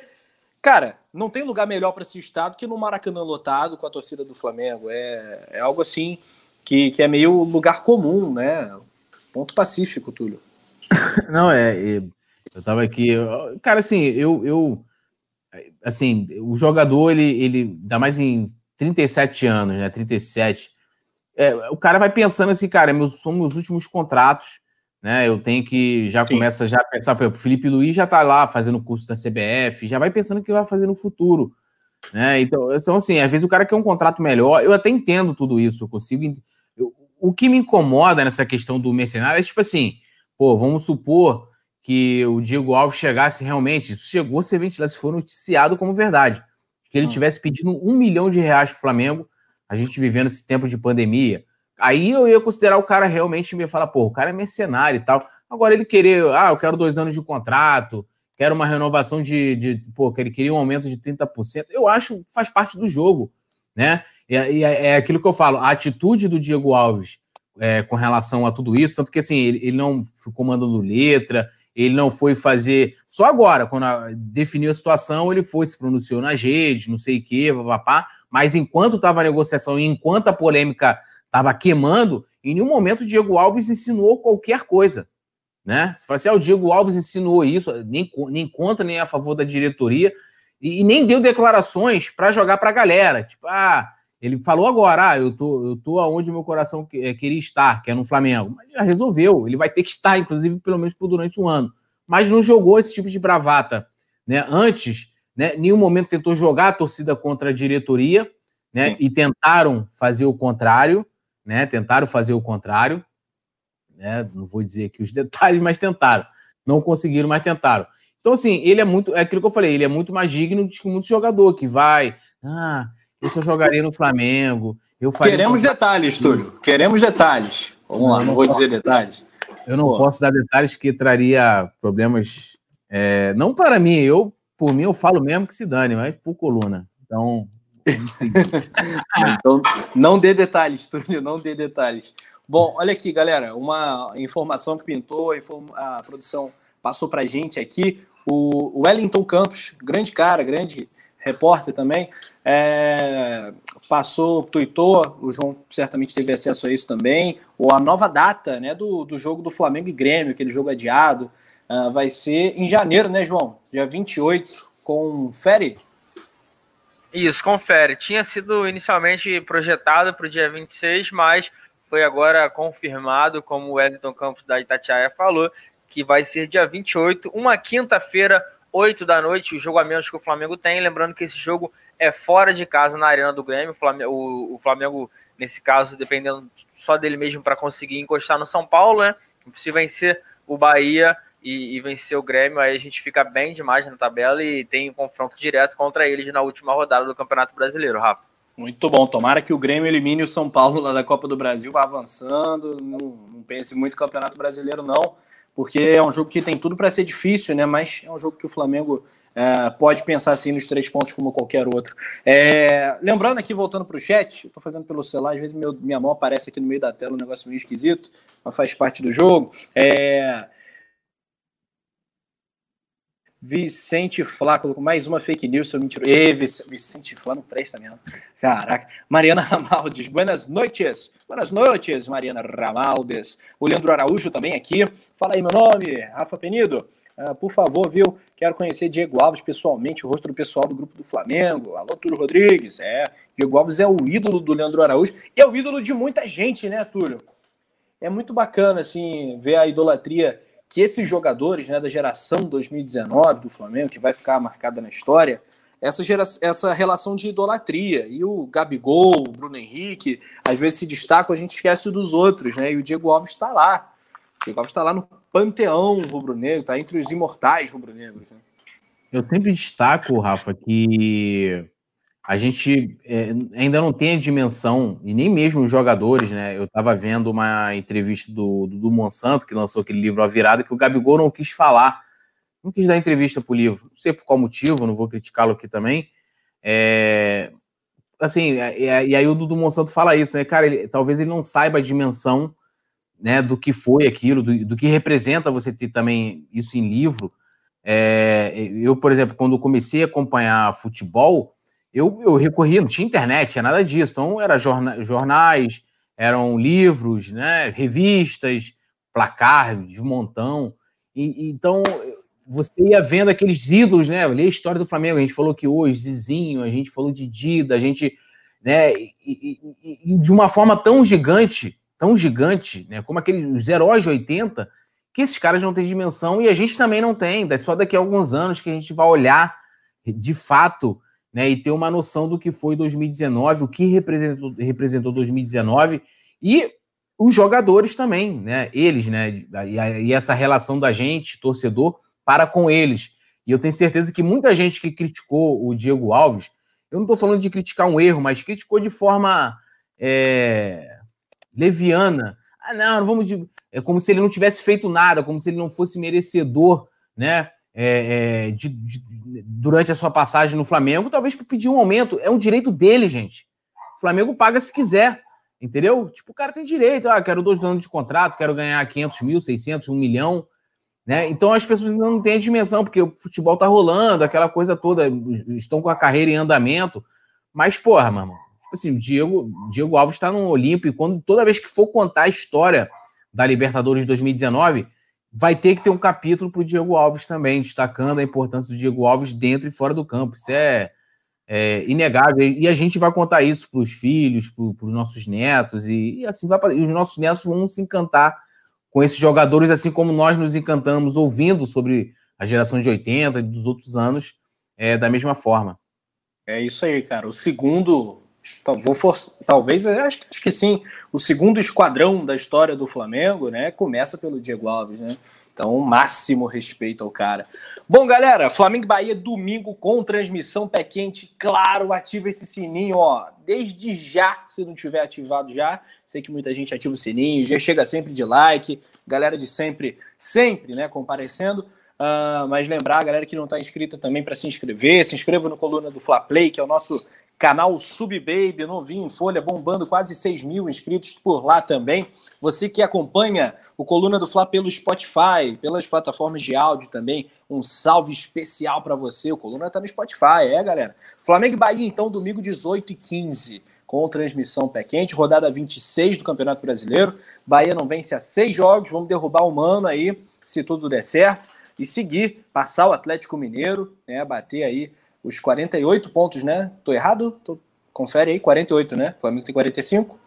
Cara, não tem lugar melhor para se estar do que no Maracanã lotado com a torcida do Flamengo. É, é algo assim que, que é meio lugar comum, né? Ponto pacífico, Túlio. [LAUGHS] Não, é. Eu tava aqui. Cara, assim, eu. eu assim, o jogador, ele, ele dá mais em 37 anos, né? 37. É, o cara vai pensando assim, cara, meus, são meus últimos contratos, né? Eu tenho que. Já Sim. começa já a pensar, o Felipe Luiz já tá lá fazendo curso da CBF, já vai pensando o que vai fazer no futuro. Né? Então, então, assim, às vezes o cara quer um contrato melhor. Eu até entendo tudo isso, eu consigo o que me incomoda nessa questão do mercenário é tipo assim, pô, vamos supor que o Diego Alves chegasse realmente, isso chegou se ventilado, se for noticiado como verdade, que ele hum. tivesse pedindo um milhão de reais para o Flamengo, a gente vivendo esse tempo de pandemia, aí eu ia considerar o cara realmente me falar, pô, o cara é mercenário e tal. Agora ele querer, ah, eu quero dois anos de contrato, quero uma renovação de, de pô, ele queria um aumento de 30%, eu acho faz parte do jogo, né? E, e é, é aquilo que eu falo, a atitude do Diego Alves é, com relação a tudo isso, tanto que assim, ele, ele, não ficou mandando letra, ele não foi fazer. Só agora, quando a, definiu a situação, ele foi, se pronunciou nas redes, não sei o quê, papapá, mas enquanto estava a negociação e enquanto a polêmica estava queimando, em nenhum momento o Diego Alves ensinou qualquer coisa. Né? Você fala assim, ah, o Diego Alves ensinou isso, nem, nem contra, nem a favor da diretoria, e, e nem deu declarações para jogar para a galera. Tipo, ah, ele falou agora, ah, eu tô, eu tô aonde meu coração eh, queria estar, que é no Flamengo. Mas já resolveu, ele vai ter que estar, inclusive, pelo menos por durante um ano. Mas não jogou esse tipo de bravata. Né? Antes, né, nenhum momento tentou jogar a torcida contra a diretoria, né? Sim. E tentaram fazer o contrário, né? Tentaram fazer o contrário. Né? Não vou dizer aqui os [LAUGHS] detalhes, mas tentaram. Não conseguiram, mas tentaram. Então, assim, ele é muito. É aquilo que eu falei, ele é muito mais digno de muito jogador que vai. Ah, isso eu jogaria no Flamengo. Eu Queremos detalhes, Túlio. Queremos detalhes. Vamos lá, não, não vou posso, dizer detalhes. Eu não Pô. posso dar detalhes que traria problemas. É, não para mim, eu, por mim, eu falo mesmo que se dane, mas por coluna. Então, [LAUGHS] então, não dê detalhes, Túlio, não dê detalhes. Bom, olha aqui, galera, uma informação que pintou, a produção passou para gente aqui. O Wellington Campos, grande cara, grande repórter também, é, passou, tuitou, o João certamente teve acesso a isso também, ou a nova data né, do, do jogo do Flamengo e Grêmio, aquele jogo adiado, uh, vai ser em janeiro, né, João? Dia 28, confere? Isso, confere. Tinha sido inicialmente projetado para o dia 26, mas foi agora confirmado, como o Wellington Campos da Itatiaia falou, que vai ser dia 28, uma quinta-feira, 8 da noite, o jogo a menos que o Flamengo tem. Lembrando que esse jogo é fora de casa na Arena do Grêmio. O Flamengo, o, o Flamengo nesse caso, dependendo só dele mesmo para conseguir encostar no São Paulo, né? Se vencer o Bahia e, e, vencer o Grêmio, aí a gente fica bem demais na tabela e tem um confronto direto contra eles na última rodada do Campeonato Brasileiro, Rafa. Muito bom. Tomara que o Grêmio elimine o São Paulo lá da Copa do Brasil, vá avançando. Não, não pense muito no Campeonato Brasileiro, não porque é um jogo que tem tudo para ser difícil, né? Mas é um jogo que o Flamengo é, pode pensar assim nos três pontos como qualquer outro. É, lembrando aqui, voltando para o chat, estou fazendo pelo celular, às vezes meu, minha mão aparece aqui no meio da tela, um negócio meio esquisito, mas faz parte do jogo. É, Vicente Flá colocou mais uma fake news, seu mentiroso. Ê, Vicente Flá não presta mesmo. Caraca. Mariana Ramaldes, buenas noites. Buenas noites, Mariana Ramaldes. O Leandro Araújo também aqui. Fala aí meu nome, Rafa Penido. Uh, por favor, viu? Quero conhecer Diego Alves pessoalmente, o rosto do pessoal do grupo do Flamengo. Alô, Túlio Rodrigues. É, Diego Alves é o ídolo do Leandro Araújo e é o ídolo de muita gente, né, Túlio? É muito bacana, assim, ver a idolatria que esses jogadores né, da geração 2019 do Flamengo, que vai ficar marcada na história, essa, gera, essa relação de idolatria. E o Gabigol, o Bruno Henrique, às vezes se destacam, a gente esquece dos outros, né? E o Diego Alves está lá. O Diego Alves está lá no panteão rubro-negro, está entre os imortais rubro-negros. Né? Eu sempre destaco, Rafa, que a gente é, ainda não tem a dimensão, e nem mesmo os jogadores, né? Eu estava vendo uma entrevista do, do, do, Monsanto, que lançou aquele livro A Virada, que o Gabigol não quis falar, não quis dar entrevista para o livro. Não sei por qual motivo, não vou criticá-lo aqui também. É, assim, e, aí o Dudu Monsanto fala isso, né? Cara, ele, talvez ele não saiba a dimensão né, do que foi aquilo, do, do que representa você ter também isso em livro. É, eu, por exemplo, quando comecei a acompanhar futebol eu, eu recorria, não tinha internet, tinha nada disso. Então, era jorna, jornais, eram livros, né, revistas, placar de montão. E, então, você ia vendo aqueles ídolos, né? A história do Flamengo, a gente falou que hoje, Zizinho, a gente falou de Dida, a gente. Né, e, e, de uma forma tão gigante, tão gigante, né, como aqueles heróis de 80, que esses caras não têm dimensão e a gente também não tem. Só daqui a alguns anos que a gente vai olhar de fato né, e ter uma noção do que foi 2019, o que representou, representou 2019 e os jogadores também, né, eles, né, e, essa relação da gente, torcedor, para com eles. E eu tenho certeza que muita gente que criticou o Diego Alves, eu não estou falando de criticar um erro, mas criticou de forma é, leviana. Ah, não, vamos. De... É como se ele não tivesse feito nada, como se ele não fosse merecedor, né? é, é, de, de, durante a sua passagem no Flamengo, talvez para pedir um aumento. É um direito dele, gente. O Flamengo paga se quiser, entendeu? Tipo, o cara tem direito. Ah, quero dois anos de contrato, quero ganhar 500 mil, 600, 1 milhão. Né? Então as pessoas ainda não têm a dimensão, porque o futebol tá rolando, aquela coisa toda, estão com a carreira em andamento. Mas, porra, mano, assim, o Diego, Diego Alves está no Olímpico e quando, toda vez que for contar a história da Libertadores 2019, vai ter que ter um capítulo para o Diego Alves também, destacando a importância do Diego Alves dentro e fora do campo. Isso é, é inegável. E a gente vai contar isso para os filhos, para os nossos netos, e, e assim vai e os nossos netos vão se encantar com esses jogadores, assim como nós nos encantamos ouvindo sobre a geração de 80 e dos outros anos, é, da mesma forma. É isso aí, cara. O segundo vou forçar, talvez, acho, acho que sim, o segundo esquadrão da história do Flamengo, né, começa pelo Diego Alves, né? Então, máximo respeito ao cara. Bom, galera, Flamengo Bahia domingo com transmissão pé quente. Claro, ativa esse sininho, ó, desde já, se não tiver ativado já. Sei que muita gente ativa o sininho, já chega sempre de like, galera de sempre, sempre, né, comparecendo. Uh, mas lembrar galera que não está inscrita também para se inscrever, se inscreva no Coluna do Fla Play, que é o nosso canal Subbaby, novinho em folha, bombando quase 6 mil inscritos por lá também. Você que acompanha o Coluna do Fla pelo Spotify, pelas plataformas de áudio também, um salve especial para você. O Coluna está no Spotify, é, galera? Flamengo e Bahia, então, domingo 18 e 15, com transmissão pé quente, rodada 26 do Campeonato Brasileiro. Bahia não vence a seis jogos, vamos derrubar o Mano aí, se tudo der certo, e seguir, passar o Atlético Mineiro, né, bater aí os 48 pontos, né? Tô errado? Tô... Confere aí, 48, né? O Flamengo tem 45.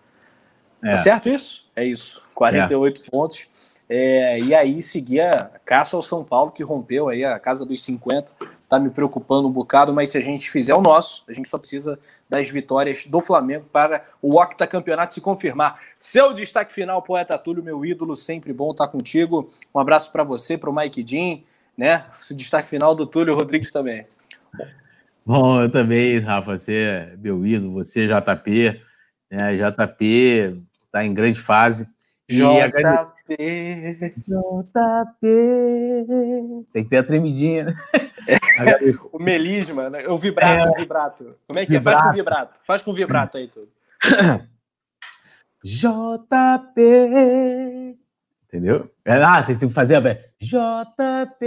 É. Tá certo isso? É isso, 48 é. pontos. É, e aí seguir a caça ao São Paulo, que rompeu aí a casa dos 50. Tá me preocupando um bocado, mas se a gente fizer o nosso, a gente só precisa das vitórias do Flamengo para o octacampeonato se confirmar. Seu destaque final, poeta Túlio, meu ídolo, sempre bom estar contigo. Um abraço para você, para o Mike Dean, né? Esse destaque final do Túlio Rodrigues também. Bom, eu também, Rafa, você é meu ídolo, você, JP, né? JP está em grande fase. JP. JP. Tem que ter a tremidinha. É, [LAUGHS] o melisma, né? o vibrato, é, o vibrato. Como é que vibrato. é? Faz com vibrato. Faz com vibrato aí tudo. JP. Entendeu? É, ah, tem que fazer a JP.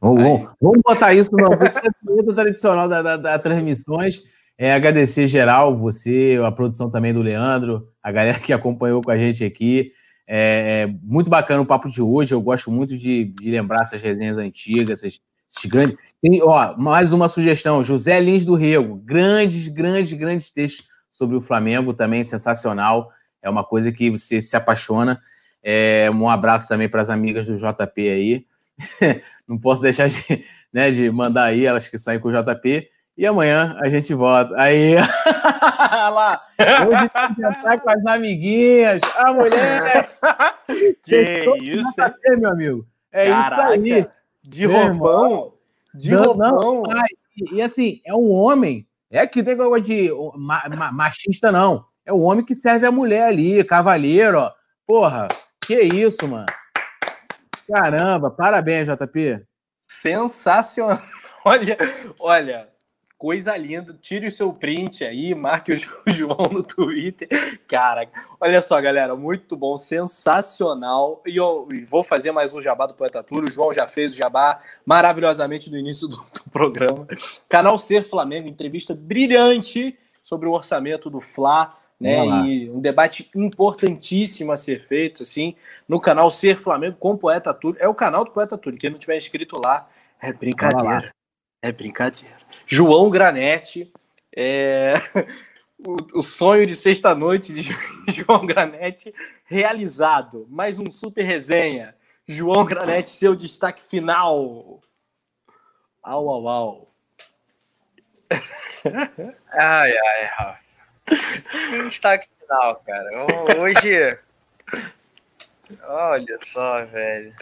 Vamos, vamos botar isso no é tradicional da, da, da transmissões. É, agradecer geral, você, a produção também do Leandro, a galera que acompanhou com a gente aqui. É, é muito bacana o papo de hoje. Eu gosto muito de, de lembrar essas resenhas antigas, esses, esses grandes. Tem, ó, mais uma sugestão: José Lins do Rego. Grandes, grandes, grandes textos sobre o Flamengo, também sensacional. É uma coisa que você se apaixona. É, um abraço também para as amigas do JP aí. [LAUGHS] não posso deixar de, né, de mandar aí elas que saem com o JP. E amanhã a gente volta. Aí, [LAUGHS] lá, hoje tem que jantar com as amiguinhas, a mulher. [LAUGHS] Que isso, JP, meu amigo. É Caraca, isso aí. De roupão. De não, roupão. Não, e, e, assim, é um homem. É que tem coisa de ma, ma, machista, não. É o homem que serve a mulher ali, cavaleiro, ó. Porra, que isso, mano. Caramba, parabéns, JP. Sensacional. [LAUGHS] Olha, olha, coisa linda. Tire o seu print aí, marque o João no Twitter. Cara, olha só, galera, muito bom, sensacional. E eu vou fazer mais um jabá do Poeta Tour. O João já fez o jabá maravilhosamente no início do, do programa. Canal Ser Flamengo, entrevista brilhante sobre o orçamento do Fla né? E um debate importantíssimo a ser feito, assim, no canal Ser Flamengo com o Poeta Túlio. É o canal do Poeta Túlio. Quem não tiver inscrito lá, é brincadeira. É brincadeira. João Granete, é... [LAUGHS] o, o, sonho de sexta-noite de [LAUGHS] João Granete realizado. Mais um super resenha. João Granete, seu destaque final. Au, au, au. Ai, ai, Rafa. Destaque final, cara. Hoje. Olha só, velho.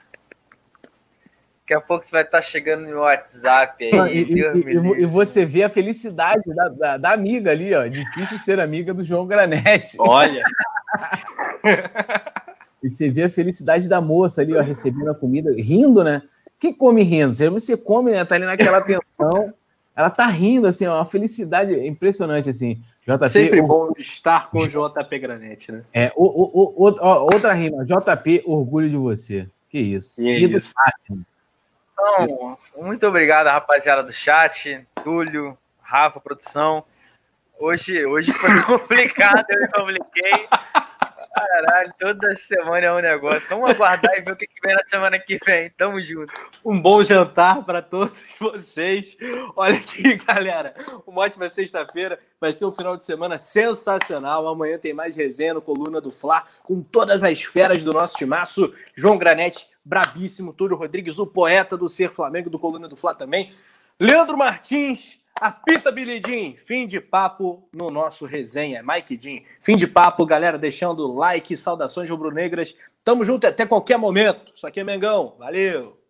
Daqui a pouco você vai estar chegando no WhatsApp aí. E, e, e você vê a felicidade da, da, da, amiga ali, ó. Difícil ser amiga do João Granete. Olha! [LAUGHS] e você vê a felicidade da moça ali, ó, recebendo a comida, rindo, né? Quem come rindo? Você come, né? Tá ali naquela tensão. Ela tá rindo, assim, ó, uma felicidade impressionante, assim. JP, Sempre o... bom estar com o JP Granete, né? É, o, o, o, outra rima, JP, orgulho de você. Que isso. Que é isso. Máximo. Então, muito obrigado, rapaziada do chat, Túlio, Rafa, produção. Hoje, hoje foi [LAUGHS] complicado, eu me compliquei. Caralho, toda semana é um negócio. Vamos aguardar e ver o que, vem na semana que vem. Tamo junto. Um bom jantar para todos [LAUGHS] vocês. Olha aqui, galera. Uma ótima sexta-feira. Vai ser um final de semana sensacional. Amanhã tem mais resenha no Coluna do Fla, com todas as feras do nosso timaço. João Granete, brabíssimo. Túlio Rodrigues, o poeta do Ser Flamengo, do Coluna do Fla também. Leandro Martins, Apita Billy fim de papo no nosso resenha. Mike Jean, fim de papo, galera, deixando like, saudações rubro-negras. Tamo junto até qualquer momento. Isso aqui é Mengão. Valeu!